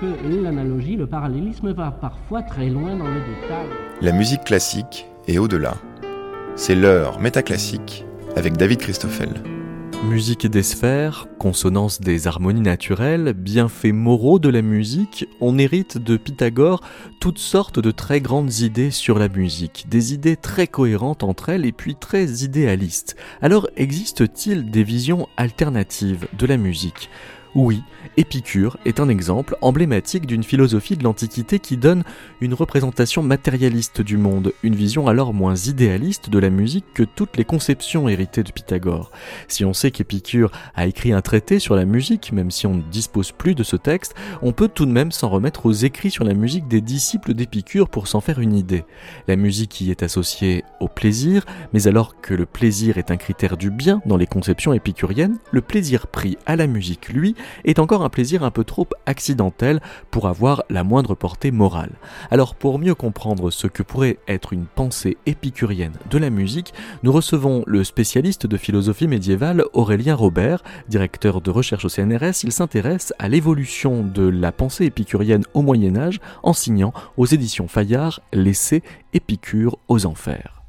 que l'analogie, le parallélisme va parfois très loin dans le détail. La musique classique est au-delà. C'est l'heure métaclassique avec David Christoffel. Musique des sphères, consonance des harmonies naturelles, bienfaits moraux de la musique, on hérite de Pythagore toutes sortes de très grandes idées sur la musique, des idées très cohérentes entre elles et puis très idéalistes. Alors existe-t-il des visions alternatives de la musique? Oui, Épicure est un exemple emblématique d'une philosophie de l'Antiquité qui donne une représentation matérialiste du monde, une vision alors moins idéaliste de la musique que toutes les conceptions héritées de Pythagore. Si on sait qu'Épicure a écrit un traité sur la musique, même si on ne dispose plus de ce texte, on peut tout de même s'en remettre aux écrits sur la musique des disciples d'Épicure pour s'en faire une idée. La musique y est associée au plaisir, mais alors que le plaisir est un critère du bien dans les conceptions épicuriennes, le plaisir pris à la musique, lui, est encore un plaisir un peu trop accidentel pour avoir la moindre portée morale. Alors pour mieux comprendre ce que pourrait être une pensée épicurienne de la musique, nous recevons le spécialiste de philosophie médiévale Aurélien Robert, directeur de recherche au CNRS. Il s'intéresse à l'évolution de la pensée épicurienne au Moyen Âge en signant aux éditions Fayard l'essai Épicure aux enfers.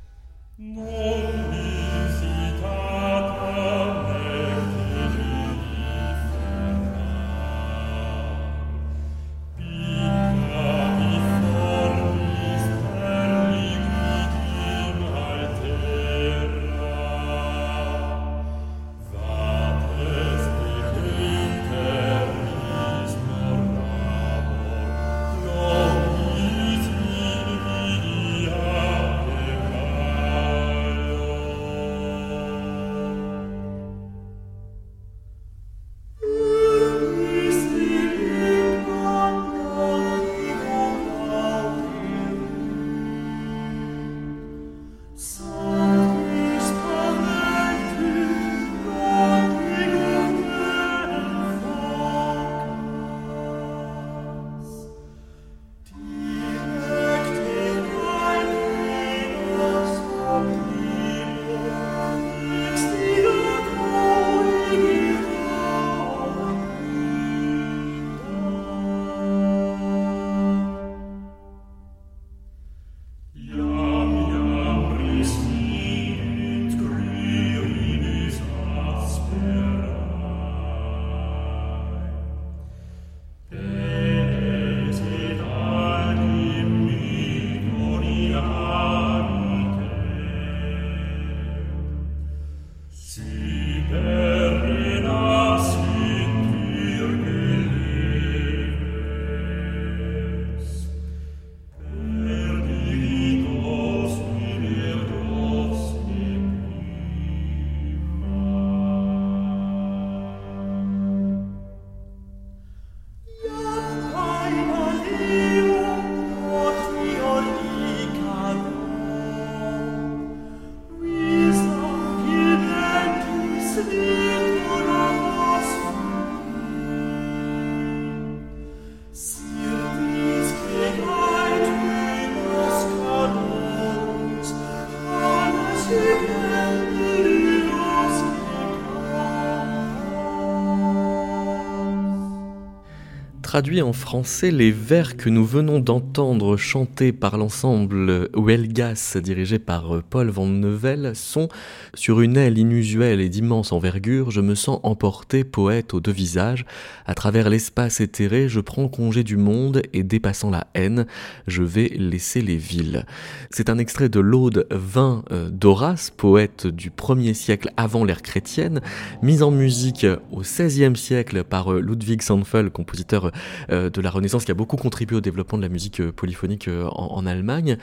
Traduit en français les vers que nous venons d'entendre chantés par l'ensemble Huelgas dirigé par Paul Van Nevel sont Sur une aile inusuelle et d'immense envergure, je me sens emporté, poète aux deux visages. À travers l'espace éthéré, je prends congé du monde et dépassant la haine, je vais laisser les villes. C'est un extrait de l'Aude 20 euh, d'Horace, poète du 1er siècle avant l'ère chrétienne, mise en musique au 16e siècle par euh, Ludwig Sanfel, compositeur euh, de la Renaissance qui a beaucoup contribué au développement de la musique euh, polyphonique euh, en, Allemagne,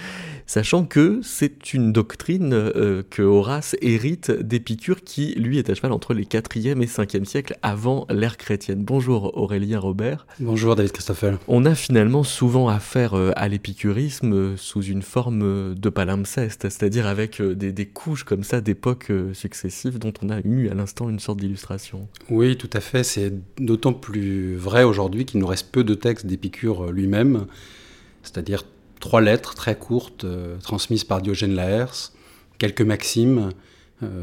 sachant que c'est une doctrine que Horace hérite d'Épicure qui, lui, est à cheval entre les 4e et 5e siècles avant l'ère chrétienne. Bonjour Aurélien Robert. Bonjour David Christoffel. On a finalement souvent affaire à l'épicurisme sous une forme de palimpseste, c'est-à-dire avec des, des, couches comme ça d'époques successives dont on a eu à l'instant une sorte d'illustration. Oui, tout à fait. C'est d'autant plus vrai aujourd'hui qu'il nous reste peu de textes d'Épicure euh, lui-même, c'est-à-dire trois lettres très courtes euh, transmises par Diogène Laërce, quelques maximes,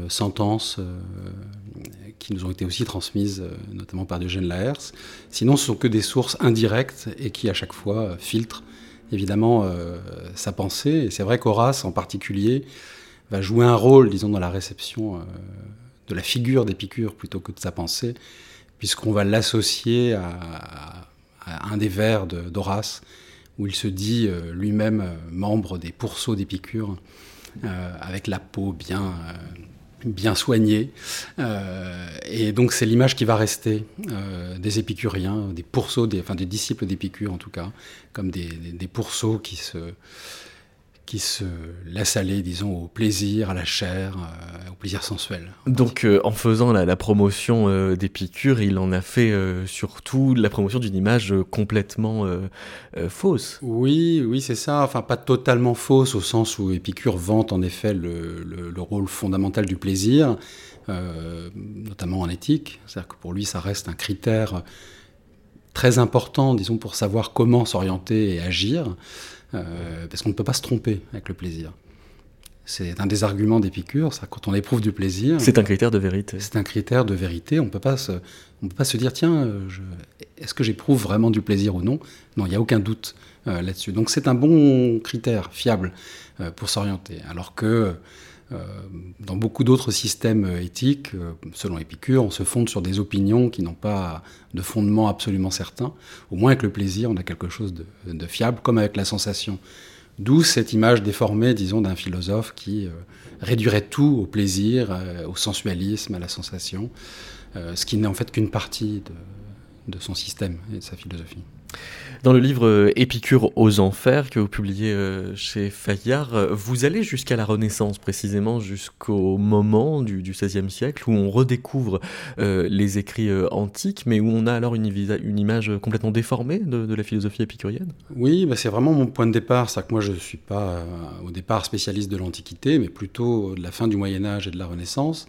sentences qui nous ont été aussi transmises, notamment par Diogène Laërce. Sinon, ce sont que des sources indirectes et qui, à chaque fois, filtrent évidemment sa pensée. Et c'est vrai qu'Horace, en particulier, va jouer un rôle, disons, dans la réception de la figure d'Épicure plutôt que de sa pensée, puisqu'on va l'associer à, un des vers d'Horace, où il se dit euh, lui-même euh, membre des pourceaux d'Épicure, euh, avec la peau bien, bien soignée. et donc c'est l'image qui va rester des épicuriens, des pourceaux, des, enfin des disciples d'Épicure en tout cas, comme des, des pourceaux qui se qui se laisse aller, disons, au plaisir, à la chair, euh, plaisir sensuel. Donc, euh, en faisant la, promotion euh, d'Épicure, il en a fait surtout la promotion d'une image complètement fausse. Oui, oui, c'est ça. Enfin, pas totalement fausse, au sens où Épicure vante en effet le, le rôle fondamental du plaisir, notamment en éthique. C'est-à-dire que pour lui, ça reste un critère très important, disons, pour savoir comment s'orienter et agir. Euh, parce qu'on ne peut pas se tromper avec le plaisir. C'est un des arguments d'Épicure, quand on éprouve du plaisir. C'est un critère de vérité. C'est un critère de vérité. On ne peut pas se, on peut pas se dire tiens, euh, est-ce que j'éprouve vraiment du plaisir ou non? Non, il n'y a aucun doute euh, là-dessus. Donc c'est un bon critère fiable pour s'orienter. Alors que euh, dans beaucoup d'autres systèmes éthiques, euh, selon Épicure, on se fonde sur des opinions qui n'ont pas de fondement absolument certain. Au moins avec le plaisir, on a quelque chose de, fiable, comme avec la sensation. D'où cette image déformée, disons, d'un philosophe qui euh, réduirait tout au plaisir, au sensualisme, à la sensation, ce qui n'est en fait qu'une partie de son système et de sa philosophie. Dans le livre euh, Épicure aux enfers que vous publiez euh, chez Fayard, euh, vous allez jusqu'à la Renaissance, précisément jusqu'au moment du, XVIe siècle où on redécouvre les écrits antiques, mais où on a alors une, image complètement déformée de, la philosophie épicurienne Oui, bah c'est vraiment mon point de départ. C'est que moi je ne suis pas au départ spécialiste de l'Antiquité, mais plutôt de la fin du Moyen Âge et de la Renaissance.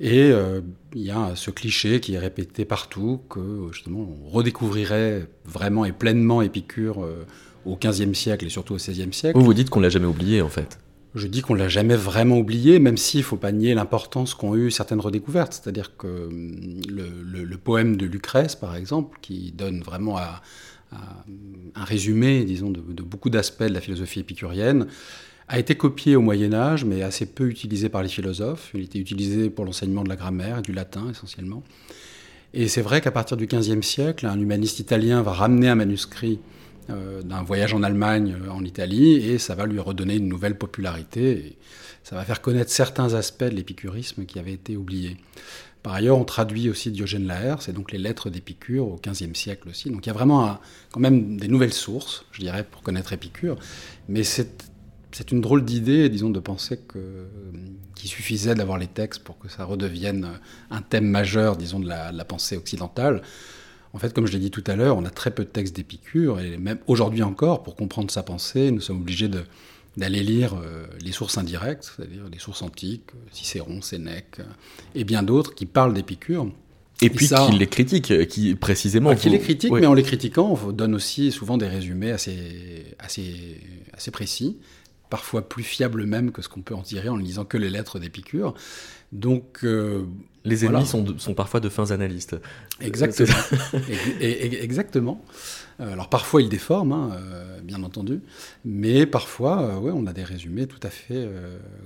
Et euh, il y a ce cliché qui est répété partout, que justement on redécouvrirait vraiment et pleinement Épicure euh, au XVe siècle et surtout au XVIe siècle. Vous vous dites qu'on l'a jamais oublié en fait je dis qu'on l'a jamais vraiment oublié, même s'il ne faut pas nier l'importance qu'ont eu certaines redécouvertes. C'est-à-dire que hum, le, poème de Lucrèce, par exemple, qui donne vraiment un résumé, disons, de, de beaucoup d'aspects de la philosophie épicurienne, a été copié au Moyen Âge, mais assez peu utilisé par les philosophes. Il était utilisé pour l'enseignement de la grammaire et du latin essentiellement. Et c'est vrai qu'à partir du XVe siècle, un humaniste italien va ramener un manuscrit euh, d'un voyage en Allemagne, euh, en Italie, et ça va lui redonner une nouvelle popularité. Ça va faire connaître certains aspects de l'épicurisme qui avaient été oubliés. Par ailleurs, on traduit aussi Diogène Laërce, c'est donc les lettres d'Épicure au XVe siècle aussi. Donc il y a vraiment quand même des nouvelles sources, je dirais, pour connaître Épicure. Mais c'est c'est une drôle d'idée, disons, de penser qu'il suffisait d'avoir les textes pour que ça redevienne un thème majeur, disons, de la, pensée occidentale. En fait, comme je l'ai dit tout à l'heure, on a très peu de textes d'Épicure, et même aujourd'hui encore, pour comprendre sa pensée, nous sommes obligés d'aller lire euh, les sources indirectes, c'est-à-dire les sources antiques, Cicéron, Sénèque, euh, et bien d'autres qui parlent d'Épicure. Et, puis qui les critiquent, qui précisément. qui les critiquent, mais en les critiquant, on donne aussi souvent des résumés assez, assez, assez précis parfois plus fiable même que ce qu'on peut en tirer en lisant que les lettres d'Épicure. Donc, euh, les ennemis sont, sont, parfois de fins analystes. Exactement. exactement. Euh, alors parfois ils déforment, hein, euh, bien entendu, mais parfois euh, ouais, on a des résumés tout à fait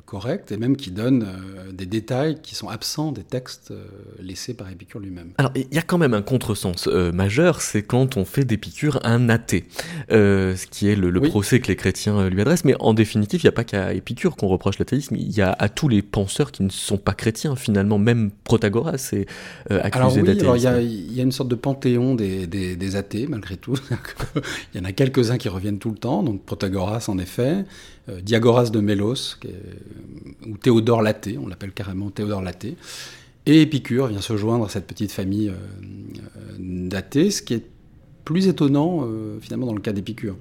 corrects et même qui donnent des détails qui sont absents des textes laissés par Épicure lui-même. Alors il y a quand même un contresens majeur, c'est quand on fait d'Épicure un athée, ce qui est le, procès que les chrétiens lui adressent, mais en définitive il n'y a pas qu'à Épicure qu'on reproche l'athéisme, il y a à tous les penseurs qui ne sont pas chrétiens finalement, même Protagoras est accusé d'athéisme. Alors il y, a une sorte de panthéon des, des athées malgré tout. il y en a quelques-uns qui reviennent tout le temps, donc Protagoras en effet, euh, Diagoras de Mélos, ou Théodore Laté, on l'appelle carrément Théodore Laté, et Épicure vient se joindre à cette petite famille euh, euh, d'athées, ce qui est plus étonnant finalement dans le cas d'Épicure.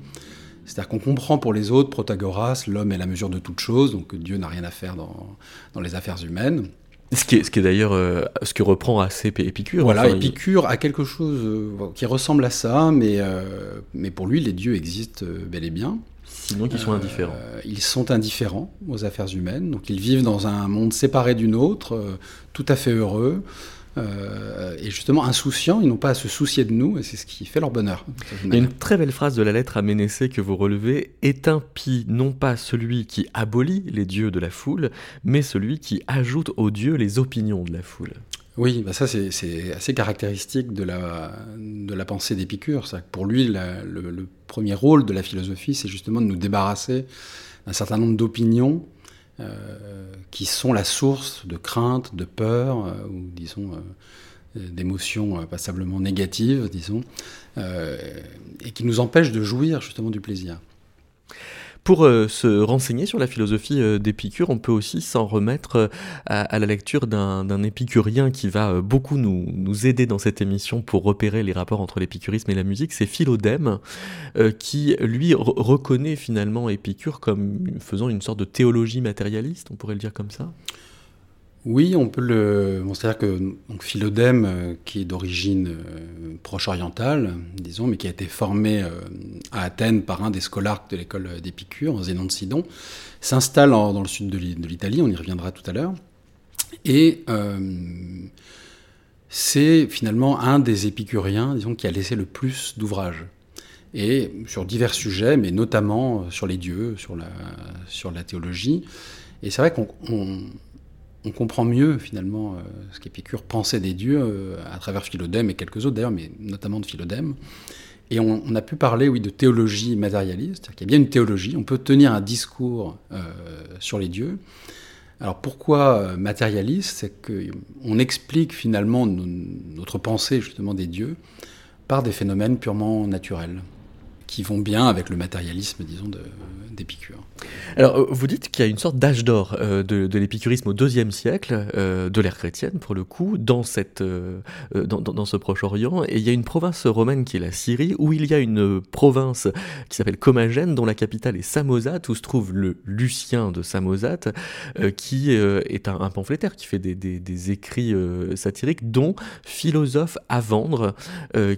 C'est-à-dire qu'on comprend pour les autres, Protagoras, l'homme est la mesure de toute chose, donc Dieu n'a rien à faire dans les affaires humaines. Ce qui est, d'ailleurs euh, ce que reprend assez Épicure. Voilà, Épicure a quelque chose euh, qui ressemble à ça, mais, euh, mais pour lui, les dieux existent bel et bien. Sinon, qu'ils sont indifférents. ils sont indifférents aux affaires humaines, donc ils vivent dans un monde séparé du nôtre, tout à fait heureux. Euh, et justement insouciants, ils n'ont pas à se soucier de nous, et c'est ce qui fait leur bonheur. Il y a une très belle phrase de la lettre à Ménécée que vous relevez est impie non pas celui qui abolit les dieux de la foule, mais celui qui ajoute aux dieux les opinions de la foule. Oui, bah ça c'est assez caractéristique de la, de la pensée d'Épicure. Pour lui, le, le, premier rôle de la philosophie, c'est justement de nous débarrasser d'un certain nombre d'opinions qui sont la source de crainte, de peur, euh, ou disons euh, d'émotions passablement négatives, disons, et qui nous empêchent de jouir justement du plaisir. Pour euh, se renseigner sur la philosophie euh, d'Épicure, on peut aussi s'en remettre euh, à, la lecture d'un épicurien qui va beaucoup nous, nous, aider dans cette émission pour repérer les rapports entre l'épicurisme et la musique. C'est Philodème, qui lui reconnaît finalement Épicure comme faisant une sorte de théologie matérialiste, on pourrait le dire comme ça? Oui, on peut le. C'est-à-dire que Philodème, euh, qui est d'origine euh, proche-orientale, disons, mais qui a été formé euh, à Athènes par un des scolarques de l'école d'Épicure, Zénon de Sidon, s'installe dans le sud de l'Italie, on y reviendra tout à l'heure. Et c'est finalement un des épicuriens, disons, qui a laissé le plus d'ouvrages. Et sur divers sujets, mais notamment sur les dieux, sur la, sur la théologie. Et c'est vrai qu'on on comprend mieux finalement euh, ce qu'Épicure pensait des dieux euh, à travers Philodème et quelques autres d'ailleurs, mais notamment de Philodème. Et on, a pu parler, oui, de théologie matérialiste, c'est-à-dire qu'il y a bien une théologie, on peut tenir un discours euh, sur les dieux. Alors pourquoi matérialiste? C'est qu'on explique finalement notre pensée justement des dieux par des phénomènes purement naturels qui vont bien avec le matérialisme, disons, d'Épicure. Alors, euh, vous dites qu'il y a une sorte d'âge d'or euh, de, l'épicurisme au deuxième siècle, euh, de l'ère chrétienne pour le coup, dans, cette, dans, ce Proche-Orient, et il y a une province romaine qui est la Syrie, où il y a une province qui s'appelle Comagène, dont la capitale est Samosate, où se trouve le Lucien de Samosate, qui est un, pamphlétaire, qui fait des, écrits satiriques, dont Philosophe à vendre,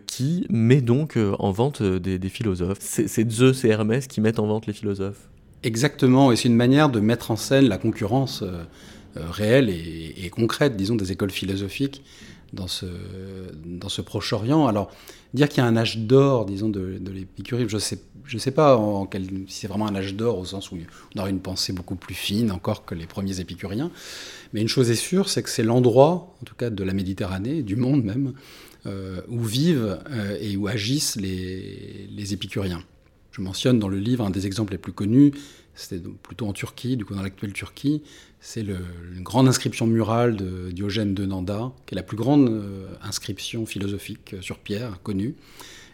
qui met donc en vente des philosophes. C'est Zeus et Hermès qui mettent en vente les philosophes. Exactement, et c'est une manière de mettre en scène la concurrence euh, euh, réelle et, concrète, disons, des écoles philosophiques dans ce, Proche-Orient. Alors, dire qu'il y a un âge d'or, disons, de, de je ne sais, pas si c'est vraiment un âge d'or au sens où on aurait une pensée beaucoup plus fine encore que les premiers épicuriens. Mais une chose est sûre, c'est que c'est l'endroit, en tout cas de la Méditerranée, du monde même, euh, où vivent et où agissent les, épicuriens. Je mentionne dans le livre un des exemples les plus connus, c'était plutôt en Turquie, du coup dans l'actuelle Turquie, c'est une grande inscription murale de Diogène de Nanda, qui est la plus grande euh, inscription philosophique sur pierre connue,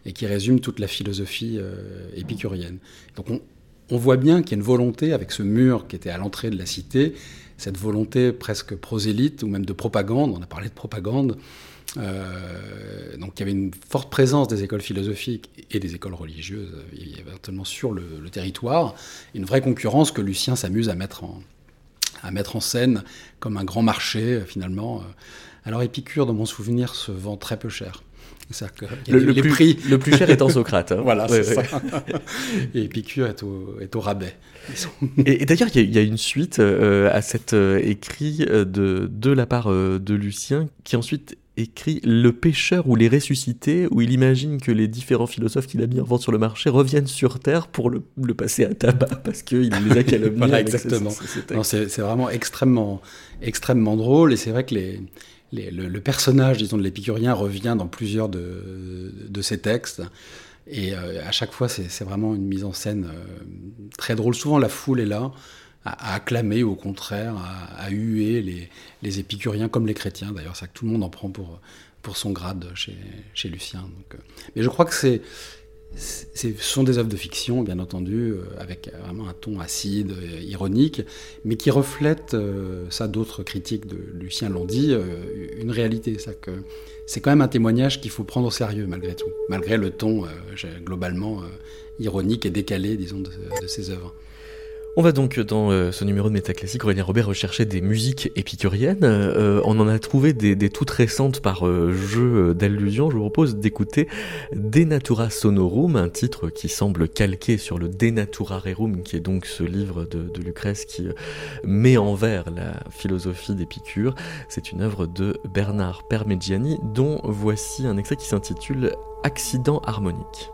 et qui résume toute la philosophie euh, épicurienne. Donc on, voit bien qu'il y a une volonté, avec ce mur qui était à l'entrée de la cité, cette volonté presque prosélyte, ou même de propagande, on a parlé de propagande, euh, donc il y avait une forte présence des écoles philosophiques et des écoles religieuses éventuellement sur le, territoire, une vraie concurrence que Lucien s'amuse à mettre en, à mettre en scène comme un grand marché finalement. Alors Épicure, dans mon souvenir, se vend très peu cher. Que le, plus, prix... le plus cher étant Socrate. Hein. voilà, c'est ça. Et Épicure est au, est au rabais. et, d'ailleurs, il y, a une suite euh, à cet euh, écrit de, de la part de Lucien qui ensuite écrit Le pêcheur ou les ressuscités, où il imagine que les différents philosophes qu'il a mis en vente sur le marché reviennent sur Terre pour le, passer à tabac, parce qu'il les a calomniés. voilà, exactement. C'est vraiment extrêmement, extrêmement drôle, et c'est vrai que les, le, personnage, disons, de l'épicurien revient dans plusieurs de, de ses textes. Et euh, à chaque fois, c'est vraiment une mise en scène euh, très drôle. Souvent, la foule est là à, acclamer, au contraire, à, huer les, épicuriens comme les chrétiens. D'ailleurs, c'est que tout le monde en prend pour, pour son grade chez, Lucien. Euh. mais je crois que c'est ce sont des œuvres de fiction, bien entendu, euh, avec vraiment un ton acide, euh, ironique, mais qui reflètent, ça d'autres critiques de Lucien l'ont dit, une réalité. C'est quand même un témoignage qu'il faut prendre au sérieux malgré tout, malgré le ton globalement ironique et décalé, disons, de, de ces œuvres. On va donc dans euh, ce numéro de Métaclassique, Aurélien Robert rechercher des musiques épicuriennes. Euh, on en a trouvé des, toutes récentes par euh, jeu d'allusion. Je vous propose d'écouter Denatura Sonorum, un titre qui semble calqué sur le Denatura Rerum, qui est donc ce livre de, de Lucrèce qui met en vers la philosophie d'Épicure. C'est une œuvre de Bernard Permegiani, dont voici un extrait qui s'intitule Accident harmonique.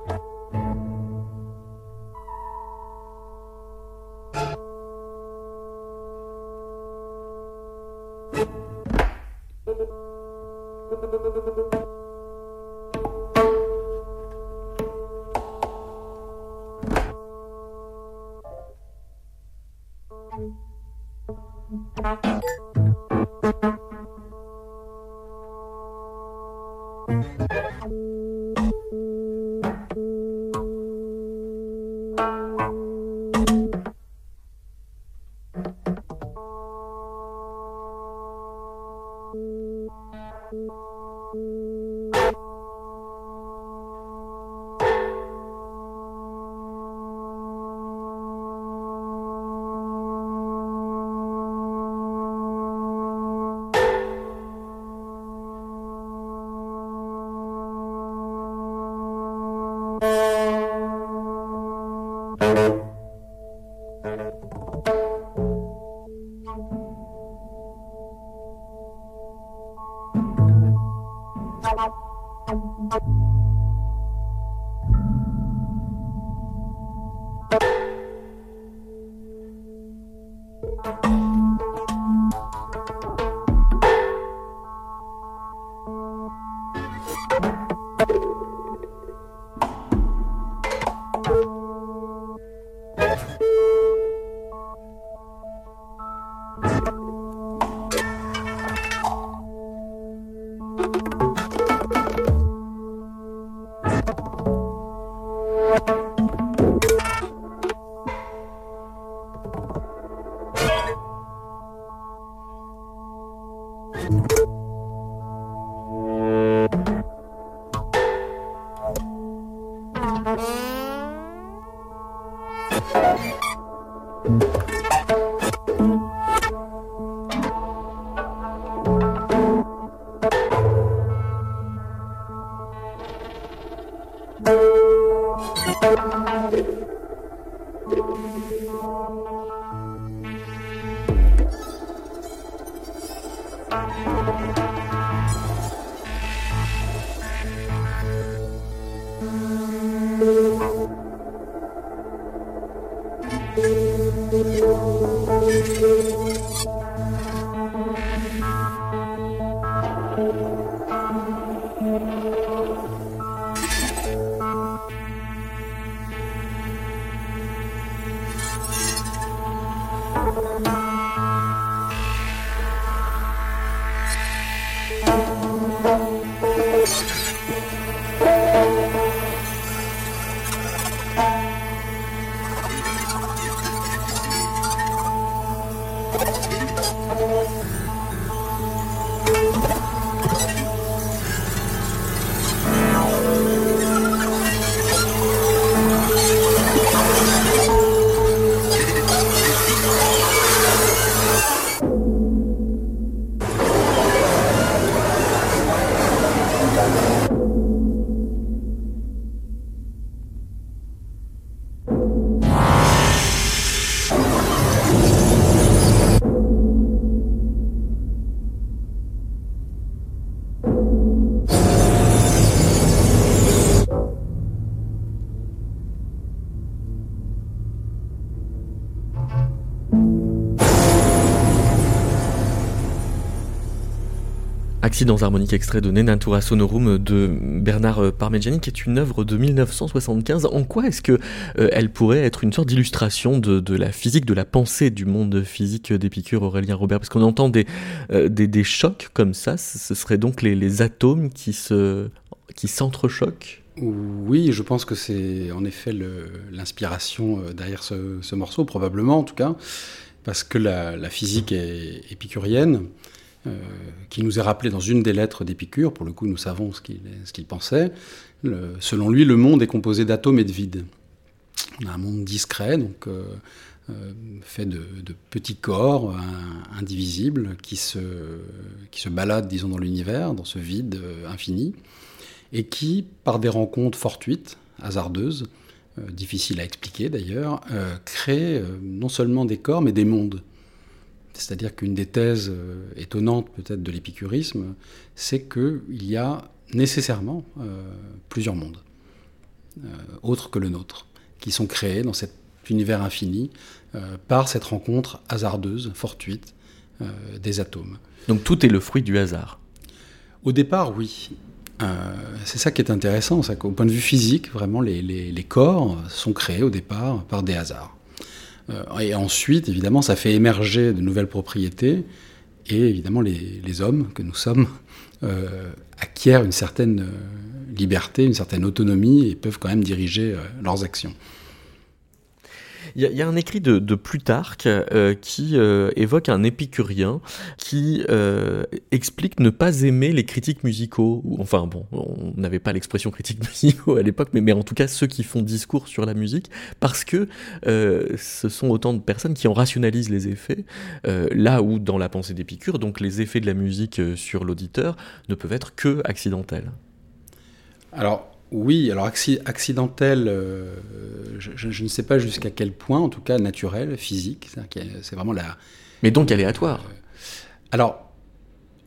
Accidents harmoniques extrait de Nenatura Sonorum de Bernard Parmigiani, qui est une œuvre de 1975. En quoi est-ce que euh, elle pourrait être une sorte d'illustration de, la physique, de la pensée du monde physique d'Épicure, Aurélien Robert? Parce qu'on entend des, euh, des, chocs comme ça, ce serait donc les, atomes qui se qui s'entrechoquent? Oui, je pense que c'est en effet l'inspiration euh, derrière ce, morceau, probablement en tout cas, parce que la physique est épicurienne, euh, qui nous est rappelé dans une des lettres d'Épicure, pour le coup nous savons ce qu'il pensait. selon lui, le monde est composé d'atomes et de vide. On a un monde discret, donc euh, fait de, petits corps indivisibles qui se, qui se baladent, disons, dans l'univers, dans ce vide infini, et qui, par des rencontres fortuites, hasardeuses, difficiles à expliquer d'ailleurs, créent non seulement des corps, mais des mondes. C'est-à-dire qu'une des thèses euh, étonnantes peut-être de l'épicurisme, c'est qu'il y a nécessairement euh, plusieurs mondes, euh, autres que le nôtre, qui sont créés dans cet univers infini par cette rencontre hasardeuse, fortuite des atomes. Donc tout est le fruit du hasard Au départ, oui. c'est ça qui est intéressant, c'est qu'au point de vue physique, vraiment, les corps sont créés au départ par des hasards. Euh, et ensuite, évidemment, ça fait émerger de nouvelles propriétés. Et évidemment, les, hommes que nous sommes euh, acquièrent une certaine euh, liberté, une certaine autonomie et peuvent quand même diriger leurs actions. Il y, a un écrit de, Plutarque euh, qui euh, évoque un épicurien qui euh, explique ne pas aimer les critiques musicaux. Enfin bon, on n'avait pas l'expression critique musicaux à l'époque, mais, mais, en tout cas ceux qui font discours sur la musique, parce que ce sont autant de personnes qui en rationalisent les effets, là où dans la pensée d'Épicure, donc les effets de la musique sur l'auditeur ne peuvent être que accidentels. Alors, oui, alors accidentel, euh, je, ne sais pas jusqu'à quel point, en tout cas naturel, physique, c'est vraiment la... Mais donc aléatoire euh, Alors,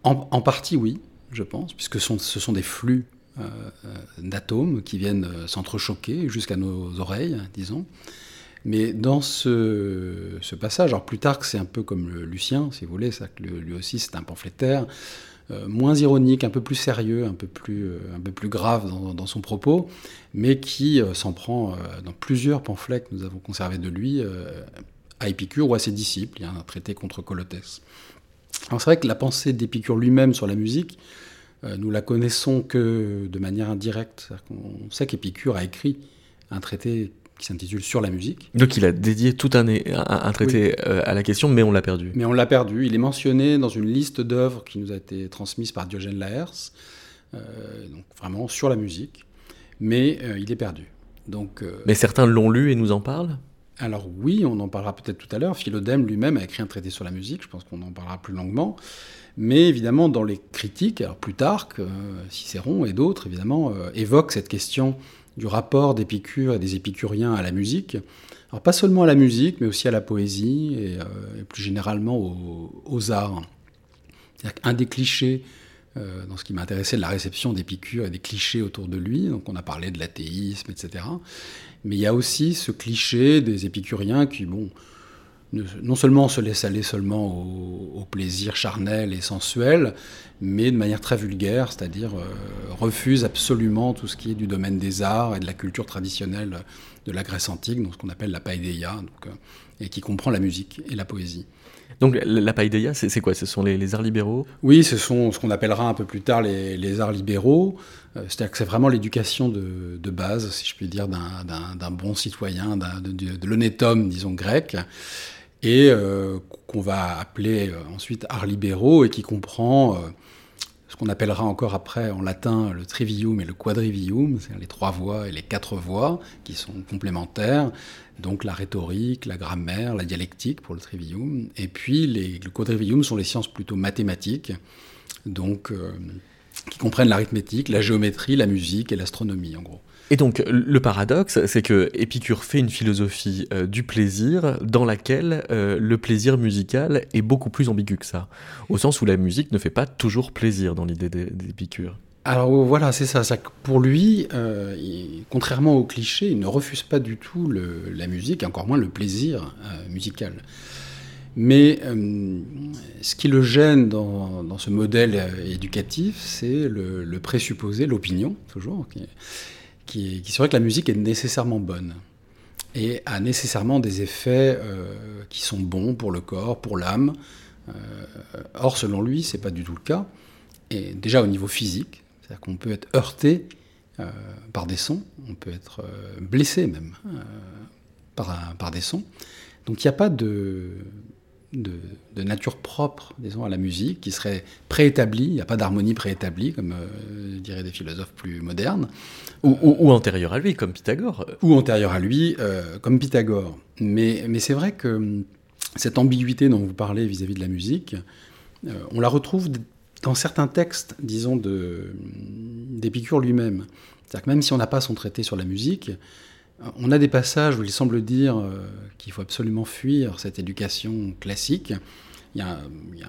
en, partie oui, je pense, puisque ce sont des flux euh, d'atomes qui viennent s'entrechoquer jusqu'à nos oreilles, disons. Mais dans ce, passage, alors plus tard, c'est un peu comme le Lucien, si vous voulez, ça, lui aussi c'est un pamphlétaire, euh, moins ironique, un peu plus sérieux, un peu plus, euh, un peu plus grave dans, son propos, mais qui euh, s'en prend dans plusieurs pamphlets que nous avons conservés de lui à Épicure ou à ses disciples. Il y a un traité contre Colotès. Alors c'est vrai que la pensée d'Épicure lui-même sur la musique, nous la connaissons que de manière indirecte. On sait qu'Épicure a écrit un traité qui s'intitule Sur la musique. Donc il a dédié tout un, un, traité euh, à la question, mais on l'a perdu. Mais on l'a perdu. Il est mentionné dans une liste d'œuvres qui nous a été transmise par Diogène Laërce, euh, donc vraiment sur la musique, mais euh, il est perdu. Donc, mais certains l'ont lu et nous en parlent? Alors oui, on en parlera peut-être tout à l'heure. Philodème lui-même a écrit un traité sur la musique, je pense qu'on en parlera plus longuement. Mais évidemment, dans les critiques, alors Plutarque, Cicéron et d'autres, évidemment, évoquent cette question du rapport d'Épicure et des épicuriens à la musique. Alors pas seulement à la musique, mais aussi à la poésie et, euh, plus généralement aux, arts. Qu'un des clichés euh, dans ce qui m'intéressait de la réception d'Épicure et des clichés autour de lui, donc on a parlé de l'athéisme, etc. Mais il y a aussi ce cliché des épicuriens qui, bon, non seulement se laisse aller seulement au, plaisir charnel et sensuel, mais de manière très vulgaire, c'est-à-dire euh, refuse absolument tout ce qui est du domaine des arts et de la culture traditionnelle de la Grèce antique, donc ce qu'on appelle la paideia, donc, euh, et qui comprend la musique et la poésie. Donc la paideia, c'est quoi? Ce sont les, arts libéraux? Oui, ce sont ce qu'on appellera un peu plus tard les, arts libéraux. Euh, c'est-à-dire que c'est vraiment l'éducation de, base, si je puis dire, d'un bon citoyen, de, de l'honnête homme, disons, grec et euh, qu'on va appeler euh, ensuite art libéraux et qui comprend euh, ce qu'on appellera encore après en latin le trivium et le quadrivium, c'est-à-dire les trois voix et les quatre voix qui sont complémentaires, donc la rhétorique, la grammaire, la dialectique pour le trivium, et puis les, le quadrivium sont les sciences plutôt mathématiques, donc qui comprennent l'arithmétique, la géométrie, la musique et l'astronomie en gros. Et donc, le paradoxe, c'est que Épicure fait une philosophie euh, du plaisir dans laquelle euh, le plaisir musical est beaucoup plus ambigu que ça, au sens où la musique ne fait pas toujours plaisir dans l'idée d'Épicure. Alors voilà, c'est ça. pour lui, euh, contrairement au cliché, il ne refuse pas du tout la musique, encore moins le plaisir musical. Mais ce qui le gêne dans, ce modèle éducatif, c'est le, le, présupposé, l'opinion, toujours, qui, serait que la musique est nécessairement bonne et a nécessairement des effets euh, qui sont bons pour le corps, pour l'âme. Euh, or, selon lui, c'est pas du tout le cas. Et déjà au niveau physique, c'est-à-dire qu'on peut être heurté euh, par des sons, on peut être blessé même par, par, des sons. Donc il n'y a pas de, de, nature propre, disons, à la musique, qui serait préétablie. Il n'y a pas d'harmonie préétablie, comme euh, diraient des philosophes plus modernes. Ou, ou, antérieure à lui, comme Pythagore. Ou antérieure à lui, euh, comme Pythagore. Mais, mais c'est vrai que hum, cette ambiguïté dont vous parlez vis-à-vis de la musique, euh, on la retrouve dans certains textes, disons, d'Épicure lui-même. C'est-à-dire que même si on n'a pas son traité sur la musique, on a des passages où il semble dire euh, qu'il faut absolument fuir cette éducation classique. Il y, a,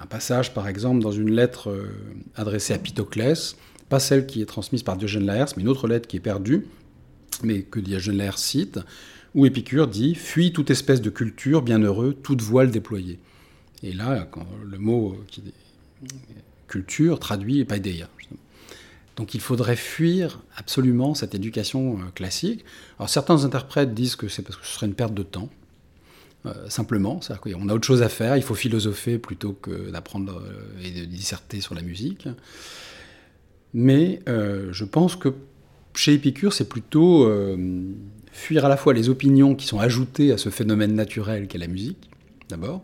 un passage, par exemple, dans une lettre euh, adressée à Pythoclès, pas celle qui est transmise par Diogène Laërce, mais une autre lettre qui est perdue, mais que Diogène Laërce cite, où Épicure dit Fuis toute espèce de culture, bienheureux, toute voile déployée. Et là, le mot culture traduit paideia. Donc il faudrait fuir absolument cette éducation euh, classique. Alors certains interprètes disent que c'est parce que ce serait une perte de temps, euh, simplement. C'est-à-dire qu'on a autre chose à faire, il faut philosopher plutôt que d'apprendre euh, et de disserter sur la musique. Mais je pense que chez Épicure, c'est plutôt fuir à la fois les opinions qui sont ajoutées à ce phénomène naturel qu'est la musique, d'abord,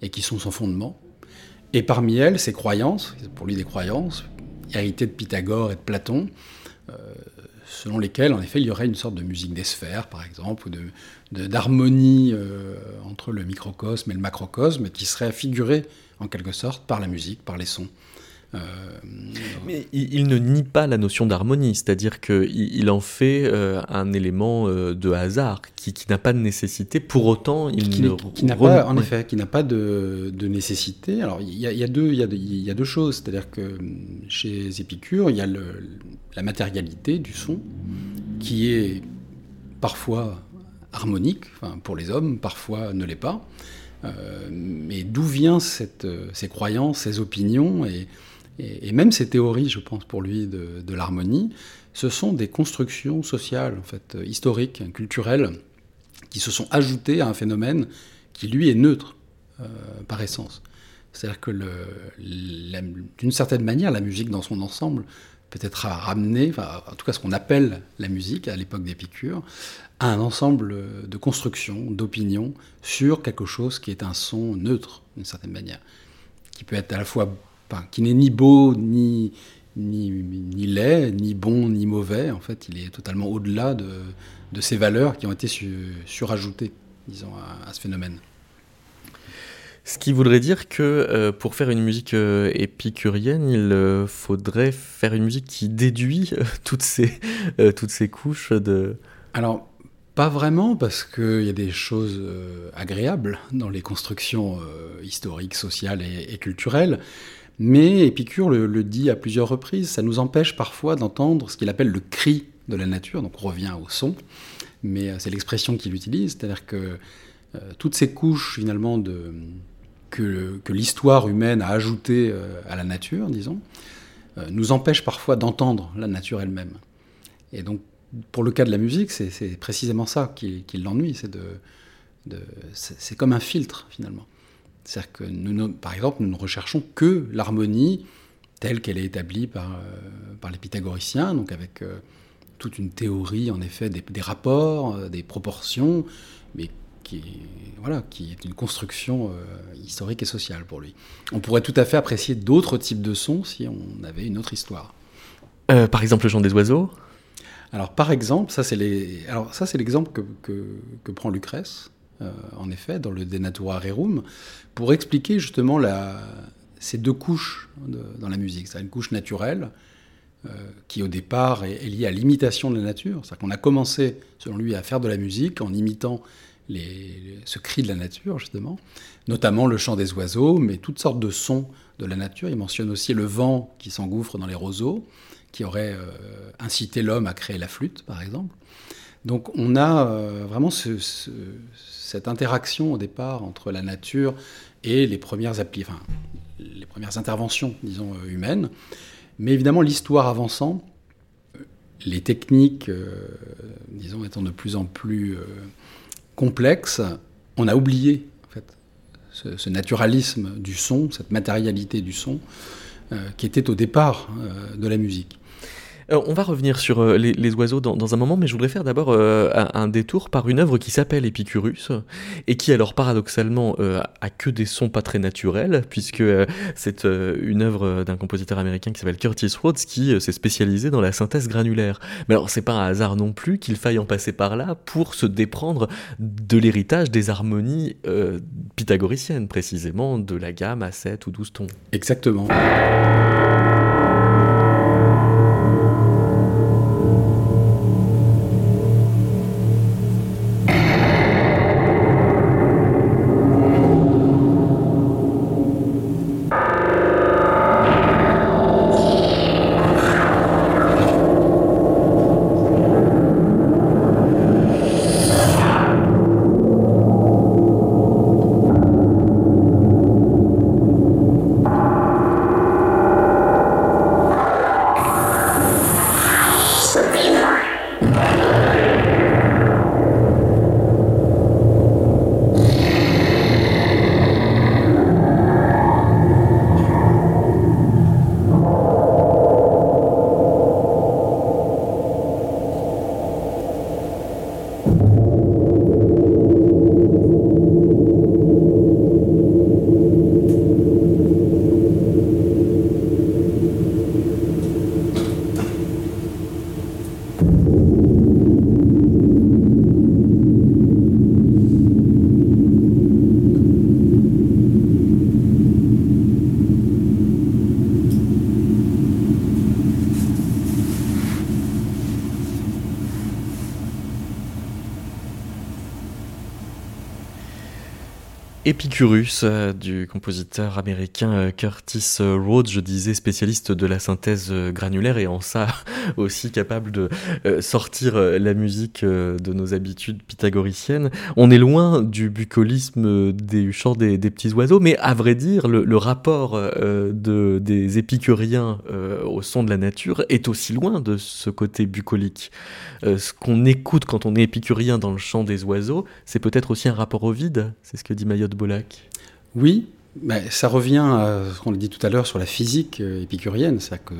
et qui sont son fondement, et parmi elles, ses croyances, pour lui des croyances, héritées de Pythagore et de Platon, euh, selon lesquelles, en effet, il y aurait une sorte de musique des sphères, par exemple, ou d'harmonie euh, entre le microcosme et le macrocosme, qui serait figurée, en quelque sorte, par la musique, par les sons. Euh, Mais il, ne nie pas la notion d'harmonie, c'est-à-dire qu'il il en fait euh, un élément euh, de hasard qui, n'a pas de nécessité. Pour autant, il qui, ne qui n'a pas, en effet, qui n'a pas de, nécessité. Alors il y, a, deux, il y, a deux choses, c'est-à-dire que chez Épicure, il y a la matérialité du son qui est parfois harmonique, pour les hommes, parfois ne l'est pas. mais d'où viennent ces croyances, ces opinions et, et, même ces théories, je pense, pour lui, de, l'harmonie, ce sont des constructions sociales, en fait, historiques, culturelles, qui se sont ajoutées à un phénomène qui, lui, est neutre euh, par essence. C'est-à-dire que, d'une certaine manière, la musique dans son ensemble peut être ramenée, enfin, en tout cas ce qu'on appelle la musique à l'époque d'Épicure, à un ensemble de constructions, d'opinions sur quelque chose qui est un son neutre, d'une certaine manière, qui peut être à la fois qui n'est ni beau, ni, ni, ni, laid, ni bon, ni mauvais. En fait, il est totalement au-delà de, de, ces valeurs qui ont été surajoutées, disons, à, ce phénomène. Ce qui voudrait dire que euh, pour faire une musique euh, épicurienne, il euh, faudrait faire une musique qui déduit toutes, ces, toutes ces couches de... Alors, pas vraiment, parce qu'il y a des choses agréables dans les constructions historiques, sociales et, et culturelles. Mais Épicure le, dit à plusieurs reprises, ça nous empêche parfois d'entendre ce qu'il appelle le cri de la nature, donc on revient au son, mais euh, c'est l'expression qu'il utilise, c'est-à-dire que euh, toutes ces couches finalement de, que, l'histoire humaine a ajoutées euh, à la nature, disons, nous empêchent parfois d'entendre la nature elle-même. Et donc, pour le cas de la musique, c'est précisément ça qui, l'ennuie, c'est de, c'est comme un filtre finalement. C'est-à-dire que, nous, par exemple, nous ne recherchons que l'harmonie telle qu'elle est établie par, euh, par les pythagoriciens, donc avec euh, toute une théorie, en effet, des, rapports, euh, des proportions, mais qui, voilà, qui est une construction historique et sociale pour lui. On pourrait tout à fait apprécier d'autres types de sons si on avait une autre histoire. par exemple, le chant des oiseaux? Alors, par exemple, ça c'est l'exemple que, que, que, prend Lucrèce, en effet, dans le De Natura Rerum, pour expliquer justement ces deux couches dans la musique. C'est une couche naturelle euh, qui au départ est, liée à l'imitation de la nature. C'est-à-dire qu'on a commencé, selon lui, à faire de la musique en imitant ce cri de la nature, justement, notamment le chant des oiseaux, mais toutes sortes de sons de la nature. Il mentionne aussi le vent qui s'engouffre dans les roseaux, qui aurait euh, incité l'homme à créer la flûte, par exemple. Donc on a euh, vraiment cette interaction au départ entre la nature et les premières, enfin, les premières interventions, disons, euh, humaines. Mais évidemment, l'histoire avançant, euh, les techniques, disons, étant de plus en plus complexes, on a oublié ce, naturalisme du son, cette matérialité du son, qui était au départ de la musique. Euh, on va revenir sur euh, les, oiseaux dans, un moment, mais je voudrais faire d'abord euh, un, détour par une œuvre qui s'appelle Epicurus, et qui alors paradoxalement a que des sons pas très naturels, puisque c'est une œuvre d'un compositeur américain qui s'appelle Curtis Rhodes, qui s'est spécialisé dans la synthèse granulaire. Mais alors c'est pas un hasard non plus qu'il faille en passer par là pour se déprendre de l'héritage des harmonies pythagoriciennes, précisément de la gamme à 7 ou 12 tons. Exactement. Epicurus euh, du compositeur américain euh, Curtis euh, Rhodes, je disais spécialiste de la synthèse granulaire et en ça aussi capable de sortir la musique de nos habitudes pythagoriciennes. On est loin du bucolisme des chants des, petits oiseaux, mais à vrai dire, le, rapport de, des épicuriens son de la nature est aussi loin de ce côté bucolique. ce qu'on écoute quand on est épicurien dans le chant des oiseaux, c'est peut-être aussi un rapport au vide, c'est ce que dit Mayotte Bolac Oui, mais ça revient à ce qu'on a dit tout à l'heure sur la physique euh, épicurienne, c'est-à-dire que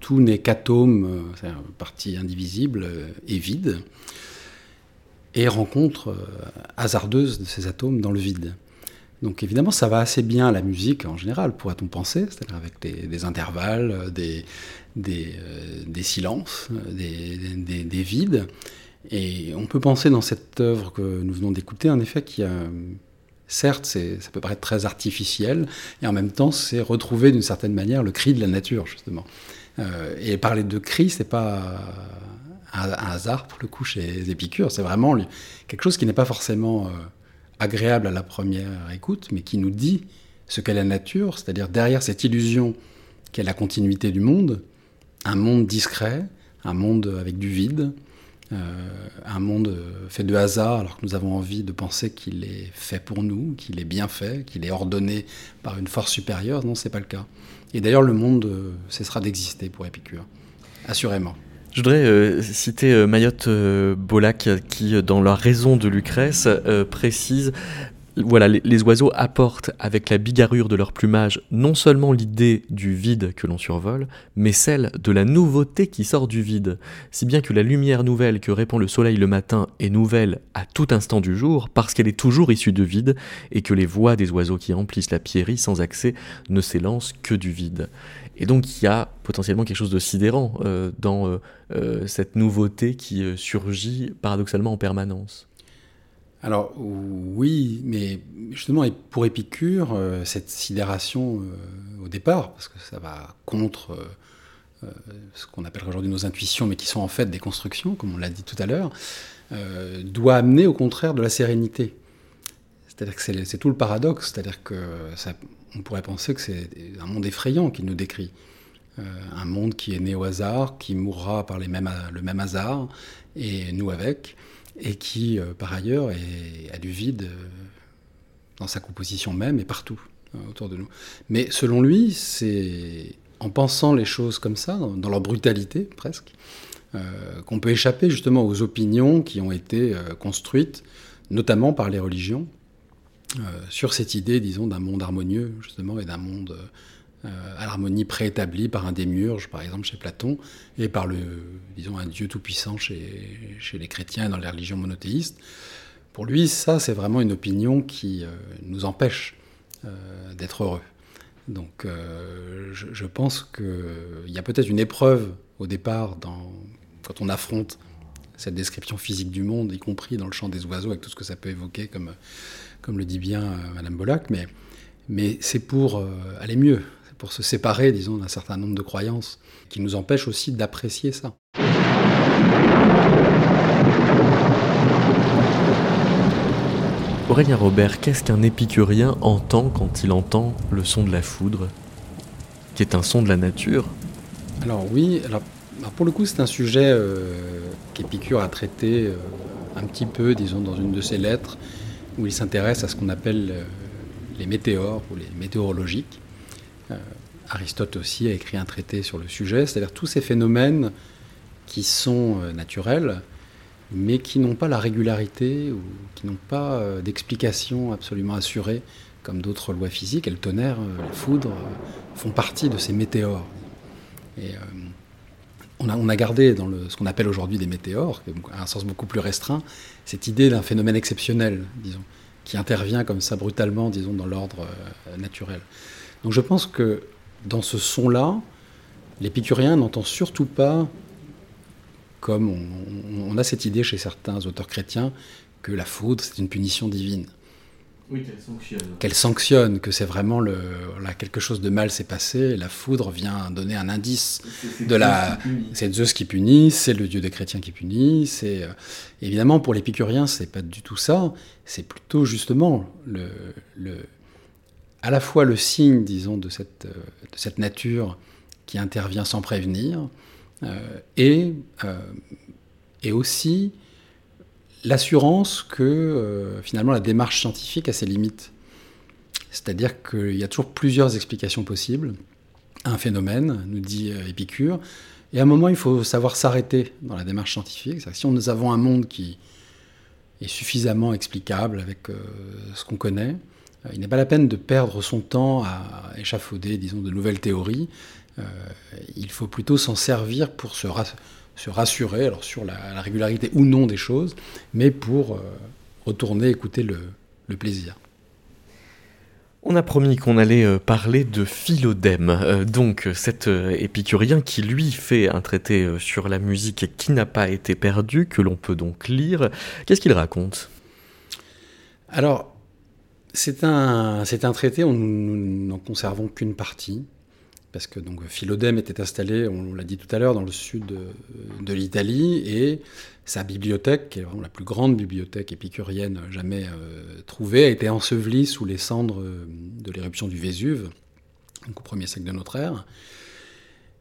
tout n'est qu'atome, euh, partie indivisible euh, et vide, et rencontre hasardeuse de ces atomes dans le vide. Donc évidemment, ça va assez bien la musique en général, pourrait-on penser, c'est-à-dire avec des, intervalles, des, des, silences, des, des, vides. Et on peut penser dans cette œuvre que nous venons d'écouter, en effet, a Certes, ça peut paraître très artificiel, et en même temps, c'est retrouver d'une certaine manière le cri de la nature, justement. Euh, et parler de cri, c'est pas un, hasard pour le coup chez les Épicures, c'est vraiment quelque chose qui n'est pas forcément euh, agréable à la première écoute, mais qui nous dit ce qu'est la nature, c'est-à-dire derrière cette illusion qu'est la continuité du monde, un monde discret, un monde avec du vide, euh, un monde fait de hasard alors que nous avons envie de penser qu'il est fait pour nous, qu'il est bien fait, qu'il est ordonné par une force supérieure. Non, c'est pas le cas. Et d'ailleurs, le monde euh, cessera d'exister pour Épicure, assurément. Je voudrais euh, citer Mayotte Bolac qui, dans La raison de Lucrèce, précise voilà, les, oiseaux apportent avec la bigarrure de leur plumage non seulement l'idée du vide que l'on survole, mais celle de la nouveauté qui sort du vide, si bien que la lumière nouvelle que répand le soleil le matin est nouvelle à tout instant du jour, parce qu'elle est toujours issue de vide, et que les voix des oiseaux qui remplissent la pierrie sans accès ne s'élancent que du vide. Et donc il y a potentiellement quelque chose de sidérant euh, dans euh, euh, cette nouveauté qui surgit paradoxalement en permanence. Alors oui, mais justement pour Épicure, cette sidération au départ, parce que ça va contre ce qu'on appelle aujourd'hui nos intuitions, mais qui sont en fait des constructions, comme on l'a dit tout à l'heure, doit amener au contraire de la sérénité. C'est-à-dire que c'est tout le paradoxe, c'est-à-dire que on pourrait penser que c'est un monde effrayant qu'il nous décrit. un monde qui est né au hasard, qui mourra par le même hasard, et nous avec et qui, euh, par ailleurs, a du vide euh, dans sa composition même et partout euh, autour de nous. Mais selon lui, c'est en pensant les choses comme ça, dans, leur brutalité presque, qu'on peut échapper justement aux opinions qui ont été construites, notamment par les religions, sur cette idée, disons, d'un monde harmonieux, justement, et d'un monde à l'harmonie préétablie par un démiurge, par exemple chez Platon, et par le, disons, un Dieu tout-puissant chez, les chrétiens dans les religions monothéistes. Pour lui, ça, c'est vraiment une opinion qui nous empêche d'être heureux. Donc euh, je, pense qu'il y a peut-être une épreuve au départ quand on affronte cette description physique du monde, y compris dans le champ des oiseaux, avec tout ce que ça peut évoquer, comme, le dit bien euh, Madame Bollac, mais, c'est pour euh, aller mieux, c'est pour se séparer, disons, d'un certain nombre de croyances qui nous empêchent aussi d'apprécier ça. Aurélien Robert, qu'est-ce qu'un épicurien entend quand il entend le son de la foudre, qui est un son de la nature? Alors oui, alors, pour le coup c'est un sujet euh, qu'Épicure a traité euh, un petit peu, disons, dans une de ses lettres, où il s'intéresse à ce qu'on appelle euh, les météores ou les météorologiques. Aristote aussi a écrit un traité sur le sujet, c'est-à-dire tous ces phénomènes qui sont naturels, mais qui n'ont pas la régularité ou qui n'ont pas euh, d'explication absolument assurée, comme d'autres lois physiques. Et le tonnerre, euh, la foudre, euh, font partie de ces météores. On, a, gardé dans ce qu'on appelle aujourd'hui des météores, à un sens beaucoup plus restreint, cette idée d'un phénomène exceptionnel, disons, qui intervient comme ça brutalement, disons, dans l'ordre naturel. Donc je pense que dans ce son-là, l'épicurien n'entend surtout pas comme on, a cette idée chez certains auteurs chrétiens que la foudre, c'est une punition divine. Oui, qu'elle sanctionne. Qu'elle sanctionne, que c'est vraiment le, là, quelque chose de mal s'est passé, et la foudre vient donner un indice de la. C'est Zeus qui punit, c'est le dieu des chrétiens qui punit. C'est euh, évidemment pour l'épicurien, c'est pas du tout ça. C'est plutôt justement le, le, à la fois le signe, disons, de cette, euh, de cette nature qui intervient sans prévenir, euh, et, euh, et aussi l'assurance que euh, finalement la démarche scientifique a ses limites. C'est-à-dire qu'il y a toujours plusieurs explications possibles à un phénomène, nous dit Épicure, et à un moment il faut savoir s'arrêter dans la démarche scientifique. Si nous avons un monde qui est suffisamment explicable avec ce qu'on connaît, il n'est pas la peine de perdre son temps à échafauder, disons, de nouvelles théories. Euh, il faut plutôt s'en servir pour se, rassurer, alors sur la, régularité ou non des choses, mais pour euh, retourner écouter le, plaisir. On a promis qu'on allait euh, parler de Philodème, donc cet épicurien qui lui fait un traité sur la musique qui n'a pas été perdu, que l'on peut donc lire. Qu'est-ce qu'il raconte? Alors, c'est un, un traité, nous n'en conservons qu'une partie parce que donc Philodème était installé, on l'a dit tout à l'heure, dans le sud de, l'Italie, et sa bibliothèque, qui est vraiment la plus grande bibliothèque épicurienne jamais euh, trouvée, a été ensevelie sous les cendres euh, de l'éruption du Vésuve, donc au premier siècle de notre ère.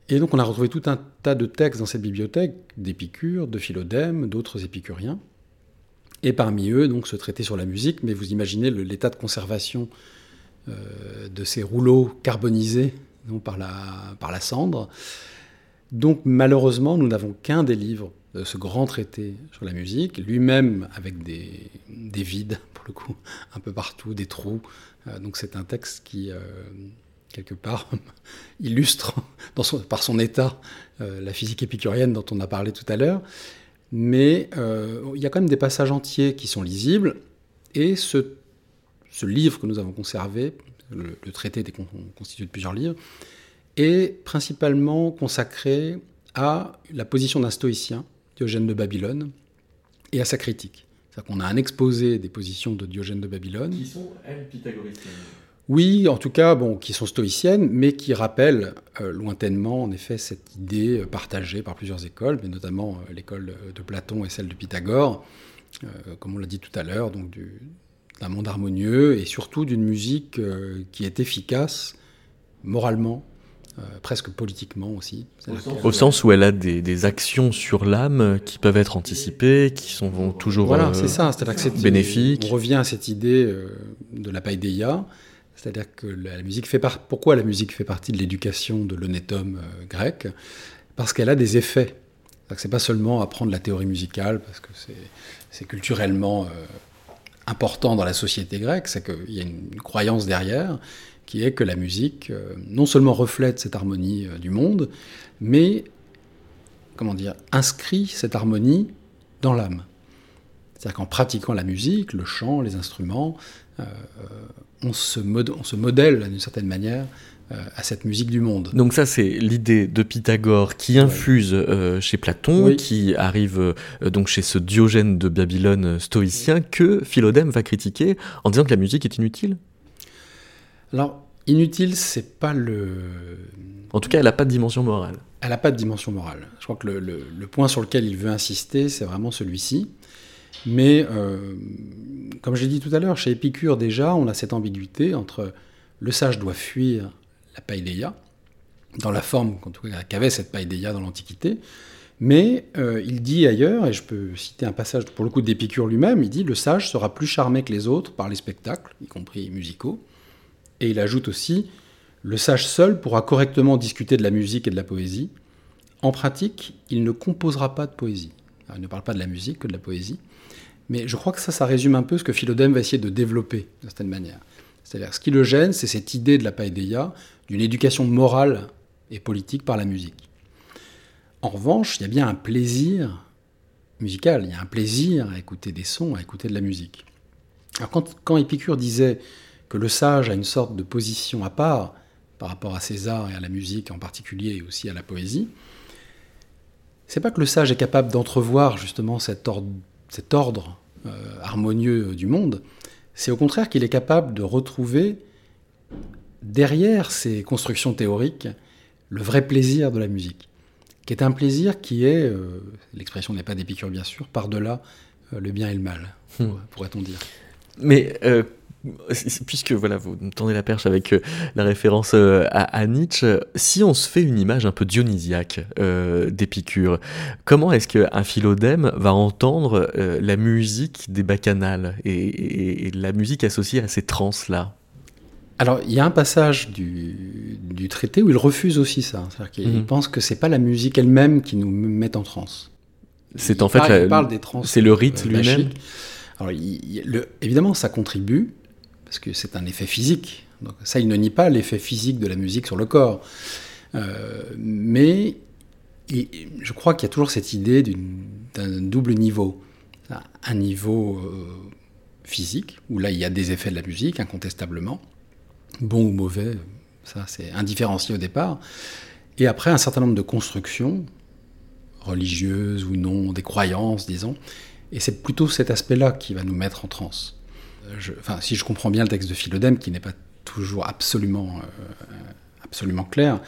Et donc on a retrouvé tout un tas de textes dans cette bibliothèque, d'Épicure, de Philodème, d'autres épicuriens, et parmi eux donc ce traité sur la musique, mais vous imaginez l'état de conservation euh, de ces rouleaux carbonisés par la, par la cendre. Donc malheureusement, nous n'avons qu'un des livres de ce grand traité sur la musique, lui-même avec des, des, vides, pour le coup, un peu partout, des trous. Euh, donc c'est un texte qui, euh, quelque part, illustre par son état euh, la physique épicurienne dont on a parlé tout à l'heure. Mais il y a quand même des passages entiers qui sont lisibles, et ce livre que nous avons conservé, le, traité est constitué de plusieurs livres, est principalement consacré à la position d'un stoïcien, Diogène de Babylone, et à sa critique. C'est-à-dire qu'on a un exposé des positions de Diogène de Babylone. Qui sont, elles, pythagoriciennes oui, en tout cas, bon, qui sont stoïciennes, mais qui rappellent euh, lointainement, en effet, cette idée euh, partagée par plusieurs écoles, mais notamment euh, l'école de Platon et celle de Pythagore, comme on l'a dit tout à l'heure, donc du, d'un monde harmonieux et surtout d'une musique euh, qui est efficace moralement, euh, presque politiquement aussi. Au sens, où elle a des, actions sur l'âme qui peuvent être anticipées, qui sont toujours voilà, euh, c'est ça, c'est bénéfiques. On revient à cette idée de la paideia, c'est-à-dire que la, musique fait par... Pourquoi la musique fait partie de l'éducation de l'honnête homme grec? Parce qu'elle a des effets. C'est pas seulement apprendre la théorie musicale, parce que c'est culturellement important dans la société grecque, c'est qu'il y a une croyance derrière, qui est que la musique non seulement reflète cette harmonie du monde, mais comment dire, inscrit cette harmonie dans l'âme. C'est-à-dire qu'en pratiquant la musique, le chant, les instruments, on, se on se modèle d'une certaine manière euh, à cette musique du monde. Donc ça c'est l'idée de Pythagore qui infuse euh, chez Platon, qui arrive euh, donc chez ce Diogène de Babylone stoïcien que Philodème va critiquer en disant que la musique est inutile. Alors inutile c'est pas le... En tout cas elle n'a pas de dimension morale. Elle n'a pas de dimension morale. Je crois que le, le, point sur lequel il veut insister c'est vraiment celui-ci. Mais comme j'ai dit tout à l'heure, chez Épicure déjà on a cette ambiguïté entre le sage doit fuir la païdéia, dans la forme qu'avait cette païdéia dans l'Antiquité. Mais euh, il dit ailleurs, et je peux citer un passage pour le coup d'Épicure lui-même, il dit Le sage sera plus charmé que les autres par les spectacles, y compris musicaux. Et il ajoute aussi Le sage seul pourra correctement discuter de la musique et de la poésie. En pratique, il ne composera pas de poésie. il ne parle pas de la musique que de la poésie. Mais je crois que ça, ça résume un peu ce que Philodème va essayer de développer, d'une certaine manière. C'est-à-dire, ce qui le gêne, c'est cette idée de la païdéia, d'une éducation morale et politique par la musique. En revanche, il y a bien un plaisir musical, il y a un plaisir à écouter des sons, à écouter de la musique. Alors quand, quand Épicure disait que le sage a une sorte de position à part par rapport à César et à la musique en particulier et aussi à la poésie, c'est pas que le sage est capable d'entrevoir justement cet ordre, euh, harmonieux du monde, c'est au contraire qu'il est capable de retrouver derrière ces constructions théoriques le vrai plaisir de la musique, qui est un plaisir qui est, euh, l'expression n'est pas d'Épicure bien sûr, par-delà euh, le bien et le mal, hmm. pourrait-on dire. Mais euh, puisque voilà, vous me tendez la perche avec la référence à, Nietzsche, si on se fait une image un peu dionysiaque d'Épicure, comment est-ce qu'un philodème va entendre la musique des bacchanales et, et, la musique associée à ces trans-là? Alors, il y a un passage du, traité où il refuse aussi ça. C'est-à-dire qu'il mhm. pense que c'est pas la musique elle-même qui nous met en transe. C'est en fait, c'est le rite euh, lui-même? Alors, évidemment, ça contribue parce que c'est un effet physique. Donc, ça, il ne nie pas l'effet physique de la musique sur le corps. Euh, mais je crois qu'il y a toujours cette idée d'un double niveau. Un niveau euh, physique, où là, il y a des effets de la musique, incontestablement bon ou mauvais, ça c'est indifférencié au départ. Et après, un certain nombre de constructions, religieuses ou non, des croyances, disons. Et c'est plutôt cet aspect-là qui va nous mettre en transe. Enfin, si je comprends bien le texte de Philodème, qui n'est pas toujours absolument, euh, absolument clair,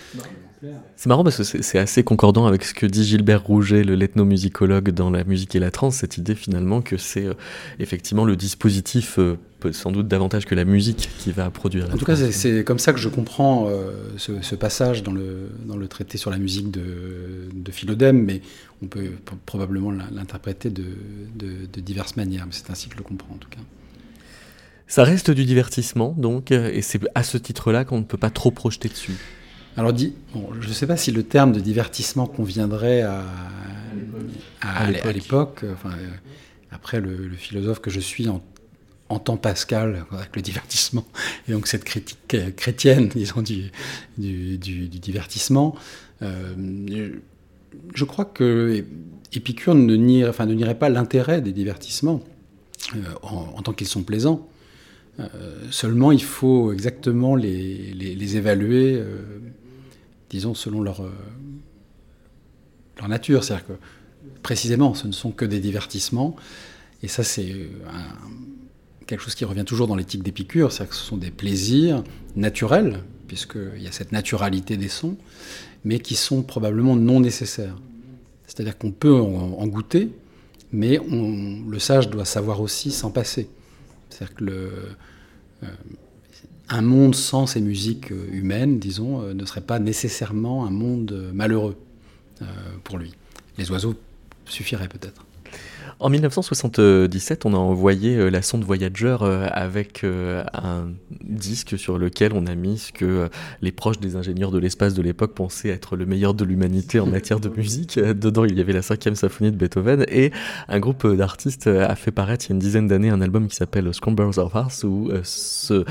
c'est marrant parce que c'est assez concordant avec ce que dit Gilbert Rouget, le l'ethnomusicologue dans la musique et la trance, cette idée finalement que c'est euh, effectivement le dispositif, euh, sans doute davantage que la musique, qui va produire. en tout cas, c'est comme ça que je comprends ce, passage dans le, dans le traité sur la musique de, de Philodème, mais on peut probablement l'interpréter de, de, diverses manières, mais c'est ainsi que je le comprends en tout cas. Ça reste du divertissement, donc, et c'est à ce titre-là qu'on ne peut pas trop projeter dessus. Alors, dit, je ne sais pas si le terme de divertissement conviendrait à, à, l'époque. Enfin, euh, après, le, philosophe que je suis en, entend Pascal avec le divertissement, et donc cette critique chrétienne, disons, du, du, divertissement. Euh, je crois que Épicure ne nierait, enfin, ne pas l'intérêt des divertissements euh, en, tant qu'ils sont plaisants. Seulement, il faut exactement les, évaluer disons, selon leur, euh, leur nature. C'est-à-dire que, précisément, ce ne sont que des divertissements. Et ça, c'est euh, quelque chose qui revient toujours dans l'éthique d'Épicure, c'est-à-dire que ce sont des plaisirs naturels, puisqu'il y a cette naturalité des sons, mais qui sont probablement non nécessaires. C'est-à-dire qu'on peut en, goûter, mais le sage doit savoir aussi s'en passer. C'est-à-dire que euh, un monde sans ces musiques euh, humaines, disons, euh, ne serait pas nécessairement un monde malheureux pour lui. Les oiseaux suffiraient peut-être. En 1977, on a envoyé euh, la sonde Voyager euh, avec euh, un disque sur lequel on a mis ce que les proches des ingénieurs de l'espace de l'époque pensaient être le meilleur de l'humanité en matière de musique. Dedans, il y avait la cinquième symphonie de Beethoven et un groupe d'artistes a fait paraître il y a une dizaine d'années un album qui s'appelle Scramblers of Hearts où se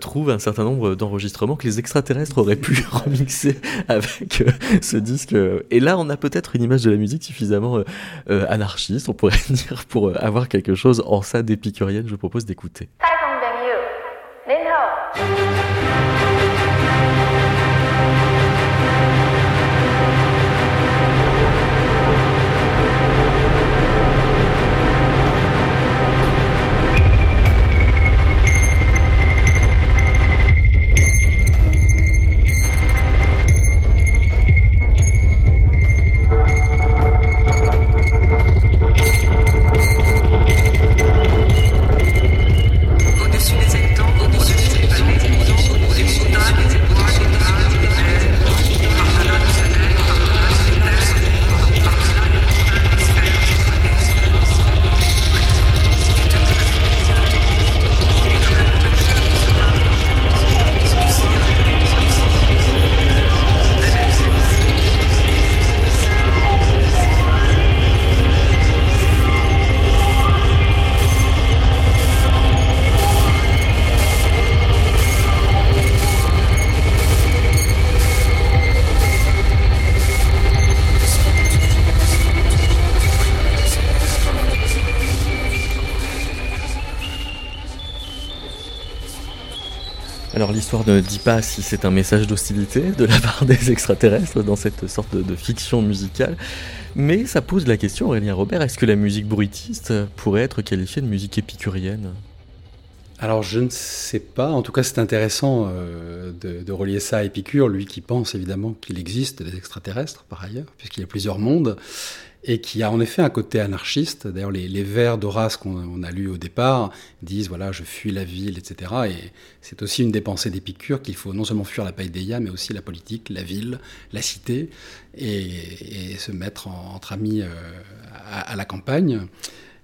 trouve un certain nombre d'enregistrements que les extraterrestres auraient pu remixer avec ce disque. Et là, on a peut-être une image de la musique suffisamment anarchiste, on pourrait pour avoir quelque chose en ça d'épicurienne, je propose d'écouter. L'histoire ne dit pas si c'est un message d'hostilité de la part des extraterrestres dans cette sorte de, fiction musicale, mais ça pose la question, Aurélien Robert, est-ce que la musique bruitiste pourrait être qualifiée de musique épicurienne? Alors je ne sais pas, en tout cas c'est intéressant euh, de, de, relier ça à Épicure, lui qui pense évidemment qu'il existe des extraterrestres par ailleurs, puisqu'il y a plusieurs mondes, et qui a en effet un côté anarchiste. D'ailleurs, les, vers d'Horace qu'on a lus au départ disent voilà, je fuis la ville, etc. Et c'est aussi une des pensées d'Épicure qu'il faut non seulement fuir la païdéia, mais aussi la politique, la ville, la cité, et, se mettre entre amis euh, à, la campagne.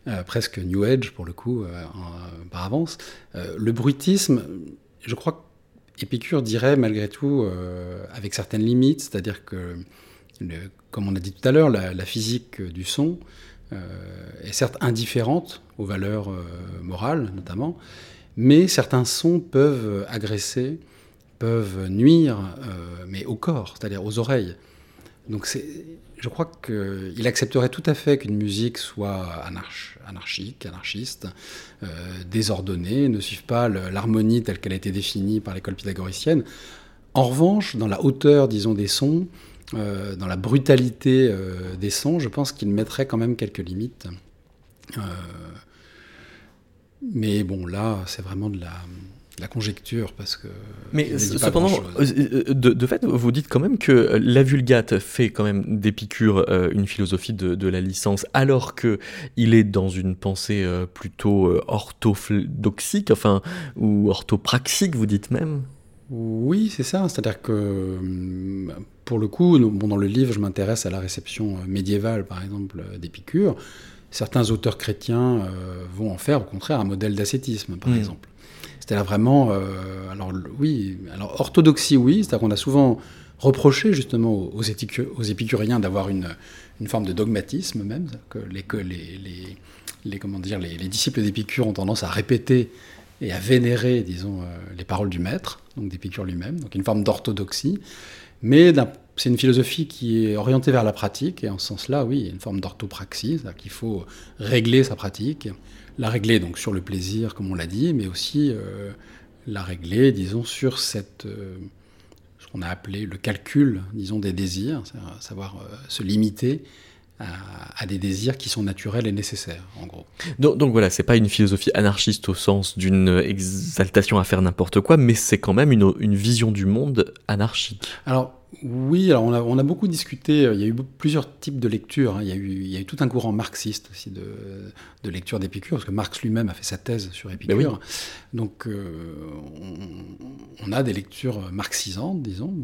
Euh, presque New Age pour le coup, euh, par avance. Le bruitisme, je crois qu'Épicure dirait malgré tout, avec certaines limites, c'est-à-dire que comme on a dit tout à l'heure, la, physique du son euh, est certes indifférente aux valeurs euh, morales notamment, mais certains sons peuvent agresser, peuvent nuire, euh, mais au corps, c'est-à-dire aux oreilles. Donc je crois qu'il accepterait tout à fait qu'une musique soit anarch, anarchique, anarchiste, désordonnée, ne suive pas l'harmonie telle qu'elle a été définie par l'école pythagoricienne. En revanche, dans la hauteur, disons, des sons, euh, dans la brutalité euh, des sons, je pense qu'il mettrait quand même quelques limites. Euh, mais bon, là, c'est vraiment de la, la, conjecture parce que. Mais cependant, de, de, fait, vous dites quand même que la Vulgate fait quand même d'Épicure une philosophie de, de, la licence, alors que il est dans une pensée plutôt orthodoxique, enfin ou orthopraxique, vous dites même? Oui, c'est ça. C'est-à-dire que, pour le coup, bon, dans le livre, je m'intéresse à la réception médiévale, par exemple, d'Épicure. Certains auteurs chrétiens euh, vont en faire, au contraire, un modèle d'ascétisme, par mmh. exemple. C'est-à-dire vraiment, euh, alors oui, alors orthodoxie, oui, c'est-à-dire qu'on a souvent reproché justement aux, aux épicuriens d'avoir une, une, forme de dogmatisme même, que les, que les, les, les comment dire, les, les disciples d'Épicure ont tendance à répéter et à vénérer, disons, euh, les paroles du maître, donc d'Épicure lui-même, donc une forme d'orthodoxie. Mais c'est une philosophie qui est orientée vers la pratique, et en ce sens-là, oui, il y a une forme d'orthopraxie, c'est-à-dire qu'il faut régler sa pratique, la régler donc sur le plaisir, comme on l'a dit, mais aussi euh, la régler, disons, sur cette, euh, ce qu'on a appelé le calcul, disons, des désirs, savoir se limiter à, des désirs qui sont naturels et nécessaires, en gros. Donc, donc voilà, c'est pas une philosophie anarchiste au sens d'une exaltation à faire n'importe quoi, mais c'est quand même une, une, vision du monde anarchique. Alors oui, alors on a, on a, beaucoup discuté, il y a eu plusieurs types de lectures, hein. il, y a eu, il y a eu tout un courant marxiste aussi de, de lecture d'Épicure, parce que Marx lui-même a fait sa thèse sur Épicure. Oui. Donc euh, on, on, a des lectures marxisantes, disons,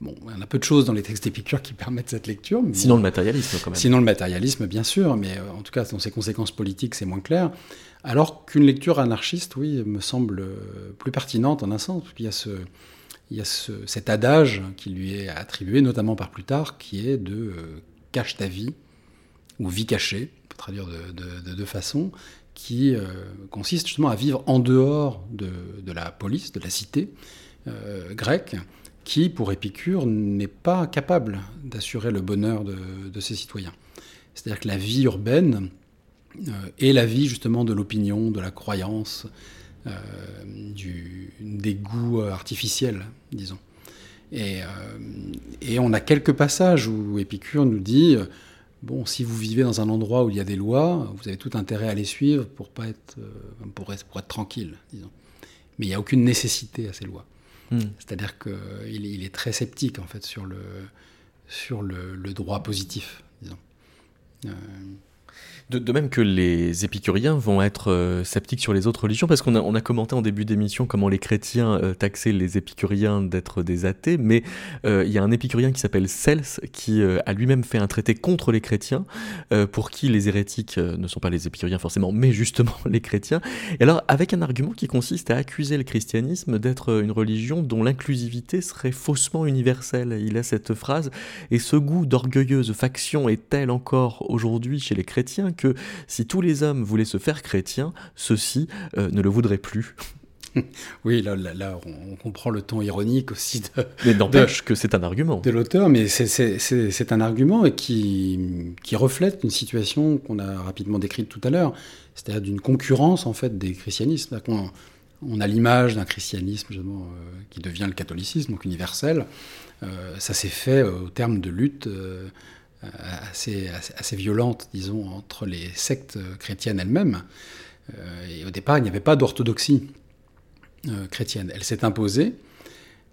Bon, il y a peu de choses dans les textes d'Épicure qui permettent cette lecture. sinon le matérialisme, quand même. Sinon le matérialisme, bien sûr, mais en tout cas, dans ses conséquences politiques, c'est moins clair. Alors qu'une lecture anarchiste, oui, me semble plus pertinente en un sens, parce qu'il y a ce, il y a cet adage qui lui est attribué, notamment par Plutarque, qui est de euh, cache ta vie, ou vie cachée, on peut traduire de, deux façons, qui euh, consiste justement à vivre en dehors de, la police, de la cité euh, grecque, qui, pour Épicure, n'est pas capable d'assurer le bonheur de, ses citoyens. C'est-à-dire que la vie urbaine est la vie justement de l'opinion, de la croyance, euh, des goûts artificiels, disons. Et, euh, et, on a quelques passages où Épicure nous dit euh, bon, si vous vivez dans un endroit où il y a des lois, vous avez tout intérêt à les suivre pour pas pour être tranquille, disons. Mais il n'y a aucune nécessité à ces lois. Hmm. C'est-à-dire qu'il il est très sceptique en fait sur le, droit positif. De, même que les épicuriens vont être euh, sceptiques sur les autres religions, parce qu'on a, commenté en début d'émission comment les chrétiens euh, taxaient les épicuriens d'être des athées, mais euh, il y a un épicurien qui s'appelle Cels, qui a lui-même fait un traité contre les chrétiens, pour qui les hérétiques ne sont pas les épicuriens forcément, mais justement les chrétiens. Et alors, avec un argument qui consiste à accuser le christianisme d'être une religion dont l'inclusivité serait faussement universelle. Il a cette phrase, et ce goût d'orgueilleuse faction est tel encore aujourd'hui chez les chrétiens que si tous les hommes voulaient se faire chrétiens, ceux-ci euh, ne le voudraient plus. Oui, là, là, on comprend le ton ironique aussi de. Mais n'empêche que c'est un argument. De l'auteur, mais c'est un argument qui, qui reflète une situation qu'on a rapidement décrite tout à l'heure, c'est-à-dire d'une concurrence en fait des christianismes. On, on a l'image d'un christianisme euh, qui devient le catholicisme, donc universel. Euh, ça s'est fait au terme de lutte assez, assez, violente, disons, entre les sectes chrétiennes elles-mêmes. Euh, et au départ, il n'y avait pas d'orthodoxie euh, chrétienne. Elle s'est imposée.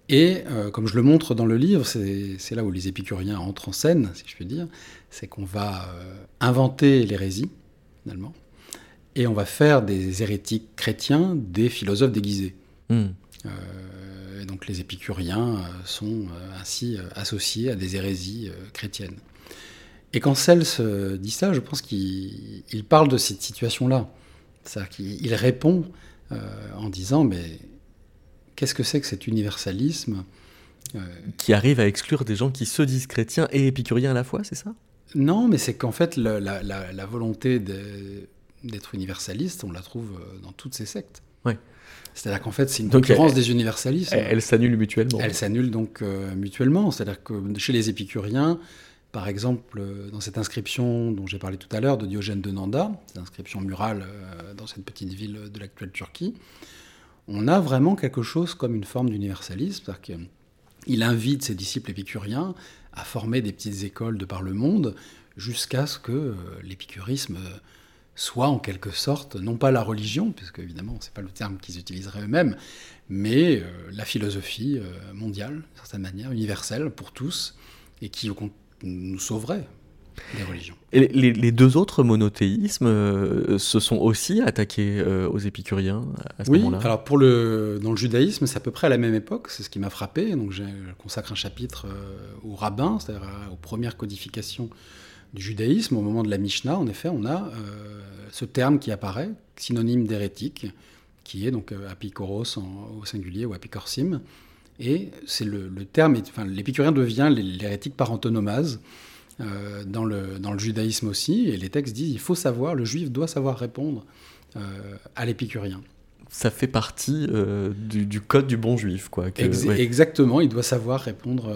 Et euh, comme je le montre dans le livre, c'est là où les épicuriens entrent en scène, si je puis dire, c'est qu'on va inventer l'hérésie, finalement, et on va faire des hérétiques chrétiens des philosophes déguisés. Hmm. donc les épicuriens sont ainsi associés à des hérésies chrétiennes. Et quand Cels dit ça, je pense qu'il parle de cette situation-là. C'est-à-dire qu'il répond euh, en disant Mais qu'est-ce que c'est que cet universalisme euh, Qui arrive à exclure des gens qui se disent chrétiens et épicuriens à la fois, c'est ça? Non, mais c'est qu'en fait, la, volonté d'être universaliste, on la trouve euh, dans toutes ces sectes. Ouais. C'est-à-dire qu'en fait, c'est une concurrence des universalistes. Elle, elle s'annule mutuellement. Elle s'annule donc mutuellement. C'est-à-dire que chez les épicuriens, par exemple, euh, dans cette inscription dont j'ai parlé tout à l'heure de Diogène de Nanda, cette inscription murale euh, dans cette petite ville de l'actuelle Turquie, on a vraiment quelque chose comme une forme d'universalisme, c'est-à-dire qu'il invite ses disciples épicuriens à former des petites écoles de par le monde jusqu'à ce que euh, l'épicurisme soit en quelque sorte, non pas la religion, puisque évidemment c'est pas le terme qu'ils utiliseraient eux-mêmes, mais la philosophie mondiale, d'une certaine manière, universelle pour tous, et qui au, nous sauverait des religions. Et les, deux autres monothéismes euh, se sont aussi attaqués euh, aux épicuriens à ce moment-là Oui, alors pour le, dans le judaïsme, c'est à peu près à la même époque, c'est ce qui m'a frappé. Donc je consacre un chapitre euh, aux rabbins, c'est-à-dire aux premières codifications du judaïsme. Au moment de la Mishnah, en effet, on a ce terme qui apparaît, synonyme d'hérétique, qui est donc apikoros au singulier ou apikorsim, et c'est le, terme, l'épicurien devient l'hérétique par antonomase euh, dans, le, dans le judaïsme aussi. Et les textes disent il faut savoir, le juif doit savoir répondre euh, à l'épicurien ça fait partie euh, du, code du bon juif. Quoi, Exactement, il doit savoir répondre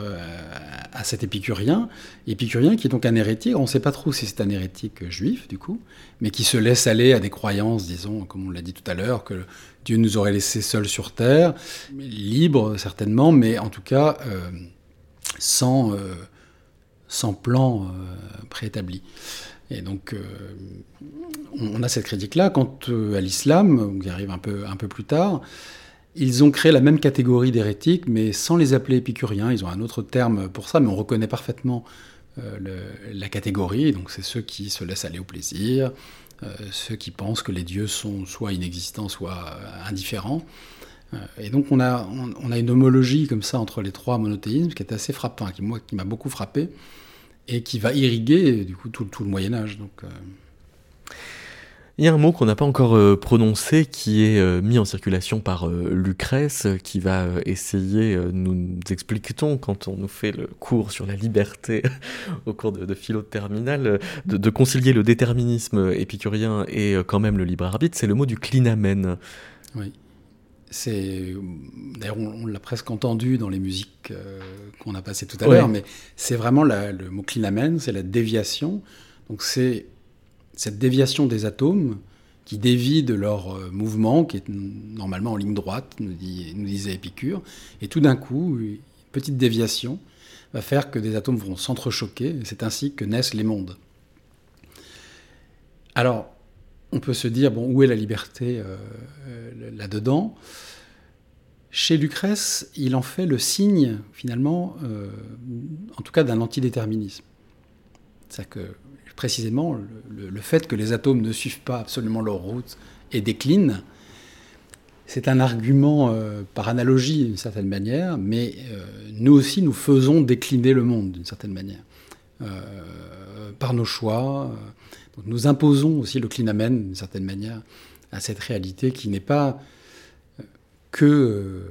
à cet épicurien. Épicurien qui est donc un hérétique, on ne sait pas trop si c'est un hérétique juif du coup, mais qui se laisse aller à des croyances, disons, comme on l'a dit tout à l'heure, que Dieu nous aurait laissés seuls sur terre, libres certainement, mais en tout cas euh, sans, euh, sans plan euh, préétabli. Et donc, on a cette critique-là. Quant à l'islam, qui arrive un peu, un peu plus tard, ils ont créé la même catégorie d'hérétiques, mais sans les appeler épicuriens. Ils ont un autre terme pour ça, mais on reconnaît parfaitement la catégorie. Donc, c'est ceux qui se laissent aller au plaisir, euh, ceux qui pensent que les dieux sont soit inexistants, soit euh, indifférents, et donc on a, on, a une homologie comme ça entre les trois monothéismes qui est assez frappant, qui, moi, qui m'a beaucoup frappé et qui va irriguer du coup tout, tout le Moyen Âge. Donc, il y a un mot qu'on n'a pas encore euh, prononcé qui est euh, mis en circulation par euh, Lucrèce, qui va essayer, nous explique-t-on quand on nous fait le cours sur la liberté au cours de, de philo de terminale, de, concilier le déterminisme épicurien et quand même le libre arbitre, c'est le mot du clinamen. Oui. C'est d'ailleurs on, l'a presque entendu dans les musiques qu'on a passées tout à l'heure, mais c'est vraiment le mot clinamen, c'est la déviation. Donc c'est cette déviation des atomes qui dévient de leur euh, mouvement, qui est normalement en ligne droite, nous, disait Épicure, et tout d'un coup, une petite déviation va faire que des atomes vont s'entrechoquer, c'est ainsi que naissent les mondes. Alors, on peut se dire, bon, où est la liberté euh, euh, là-dedans? Chez Lucrèce, il en fait le signe, finalement, en tout cas d'un antidéterminisme. C'est-à-dire que précisément le, fait que les atomes ne suivent pas absolument leur route et déclinent, c'est un argument euh, par analogie d'une certaine manière, mais euh, nous aussi nous faisons décliner le monde d'une certaine manière, euh, par nos choix. Nous imposons aussi le clinamen d'une certaine manière à cette réalité qui n'est pas que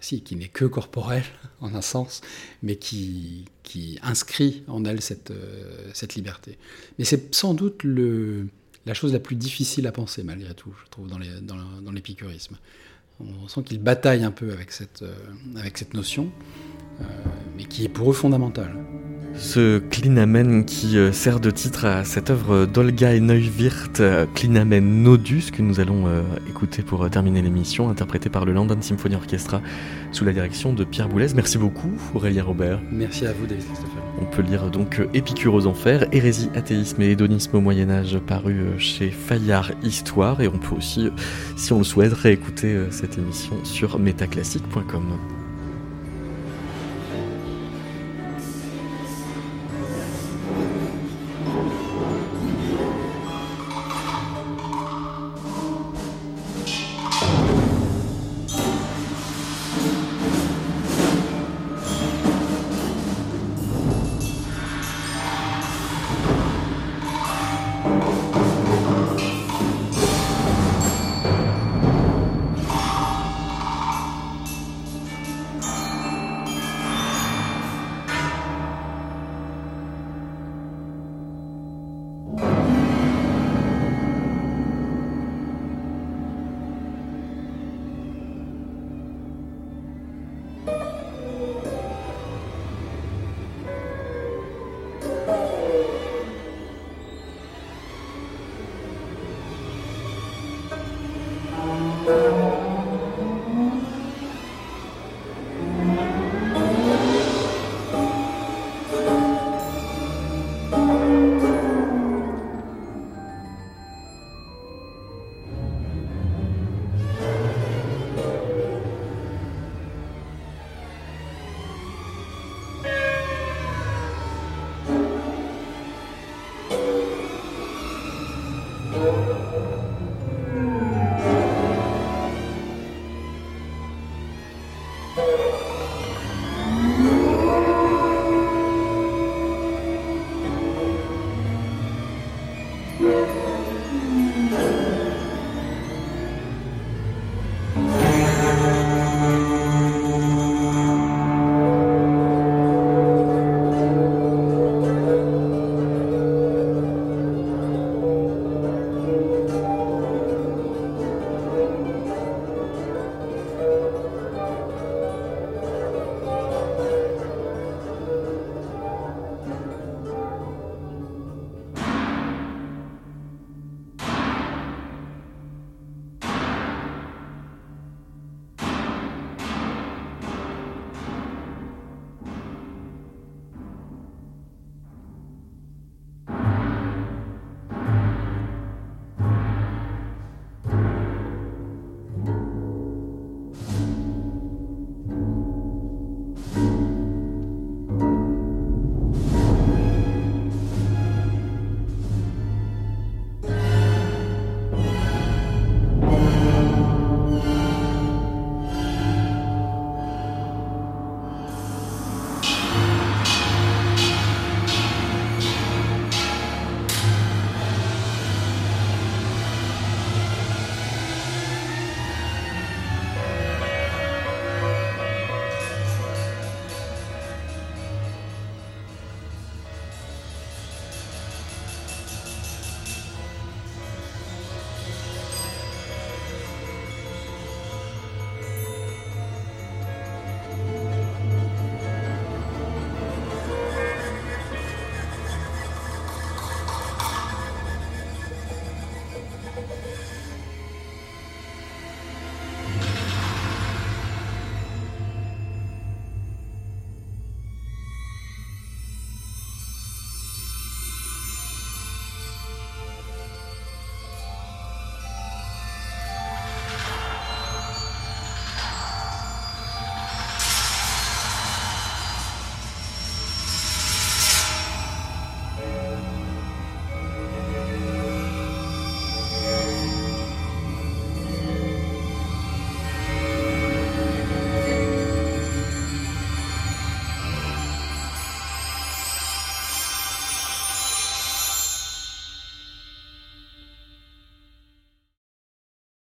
si, qui n'est que corporelle en un sens, mais qui, qui inscrit en elle cette, euh, cette liberté. Mais c'est sans doute le, la chose la plus difficile à penser, malgré tout, je trouve, dans l'épicurisme. Dans, On sent qu'ils bataillent un peu avec cette, euh, avec cette notion, euh, mais qui est pour eux fondamentale. Ce Klinamen qui euh, sert de titre à cette œuvre d'Olga et Neuwirth, euh, Klinamen Nodus, que nous allons euh, écouter pour terminer l'émission, interprété par le London Symphony Orchestra sous la direction de Pierre Boulez. Merci beaucoup, Aurélien Robert. Merci à vous, David Christopher. On peut lire donc Épicure aux enfers, Hérésie, athéisme et hédonisme au Moyen-Âge, paru chez Fayard Histoire, et on peut aussi, si on le souhaite, réécouter cette émission sur metaclassique.com.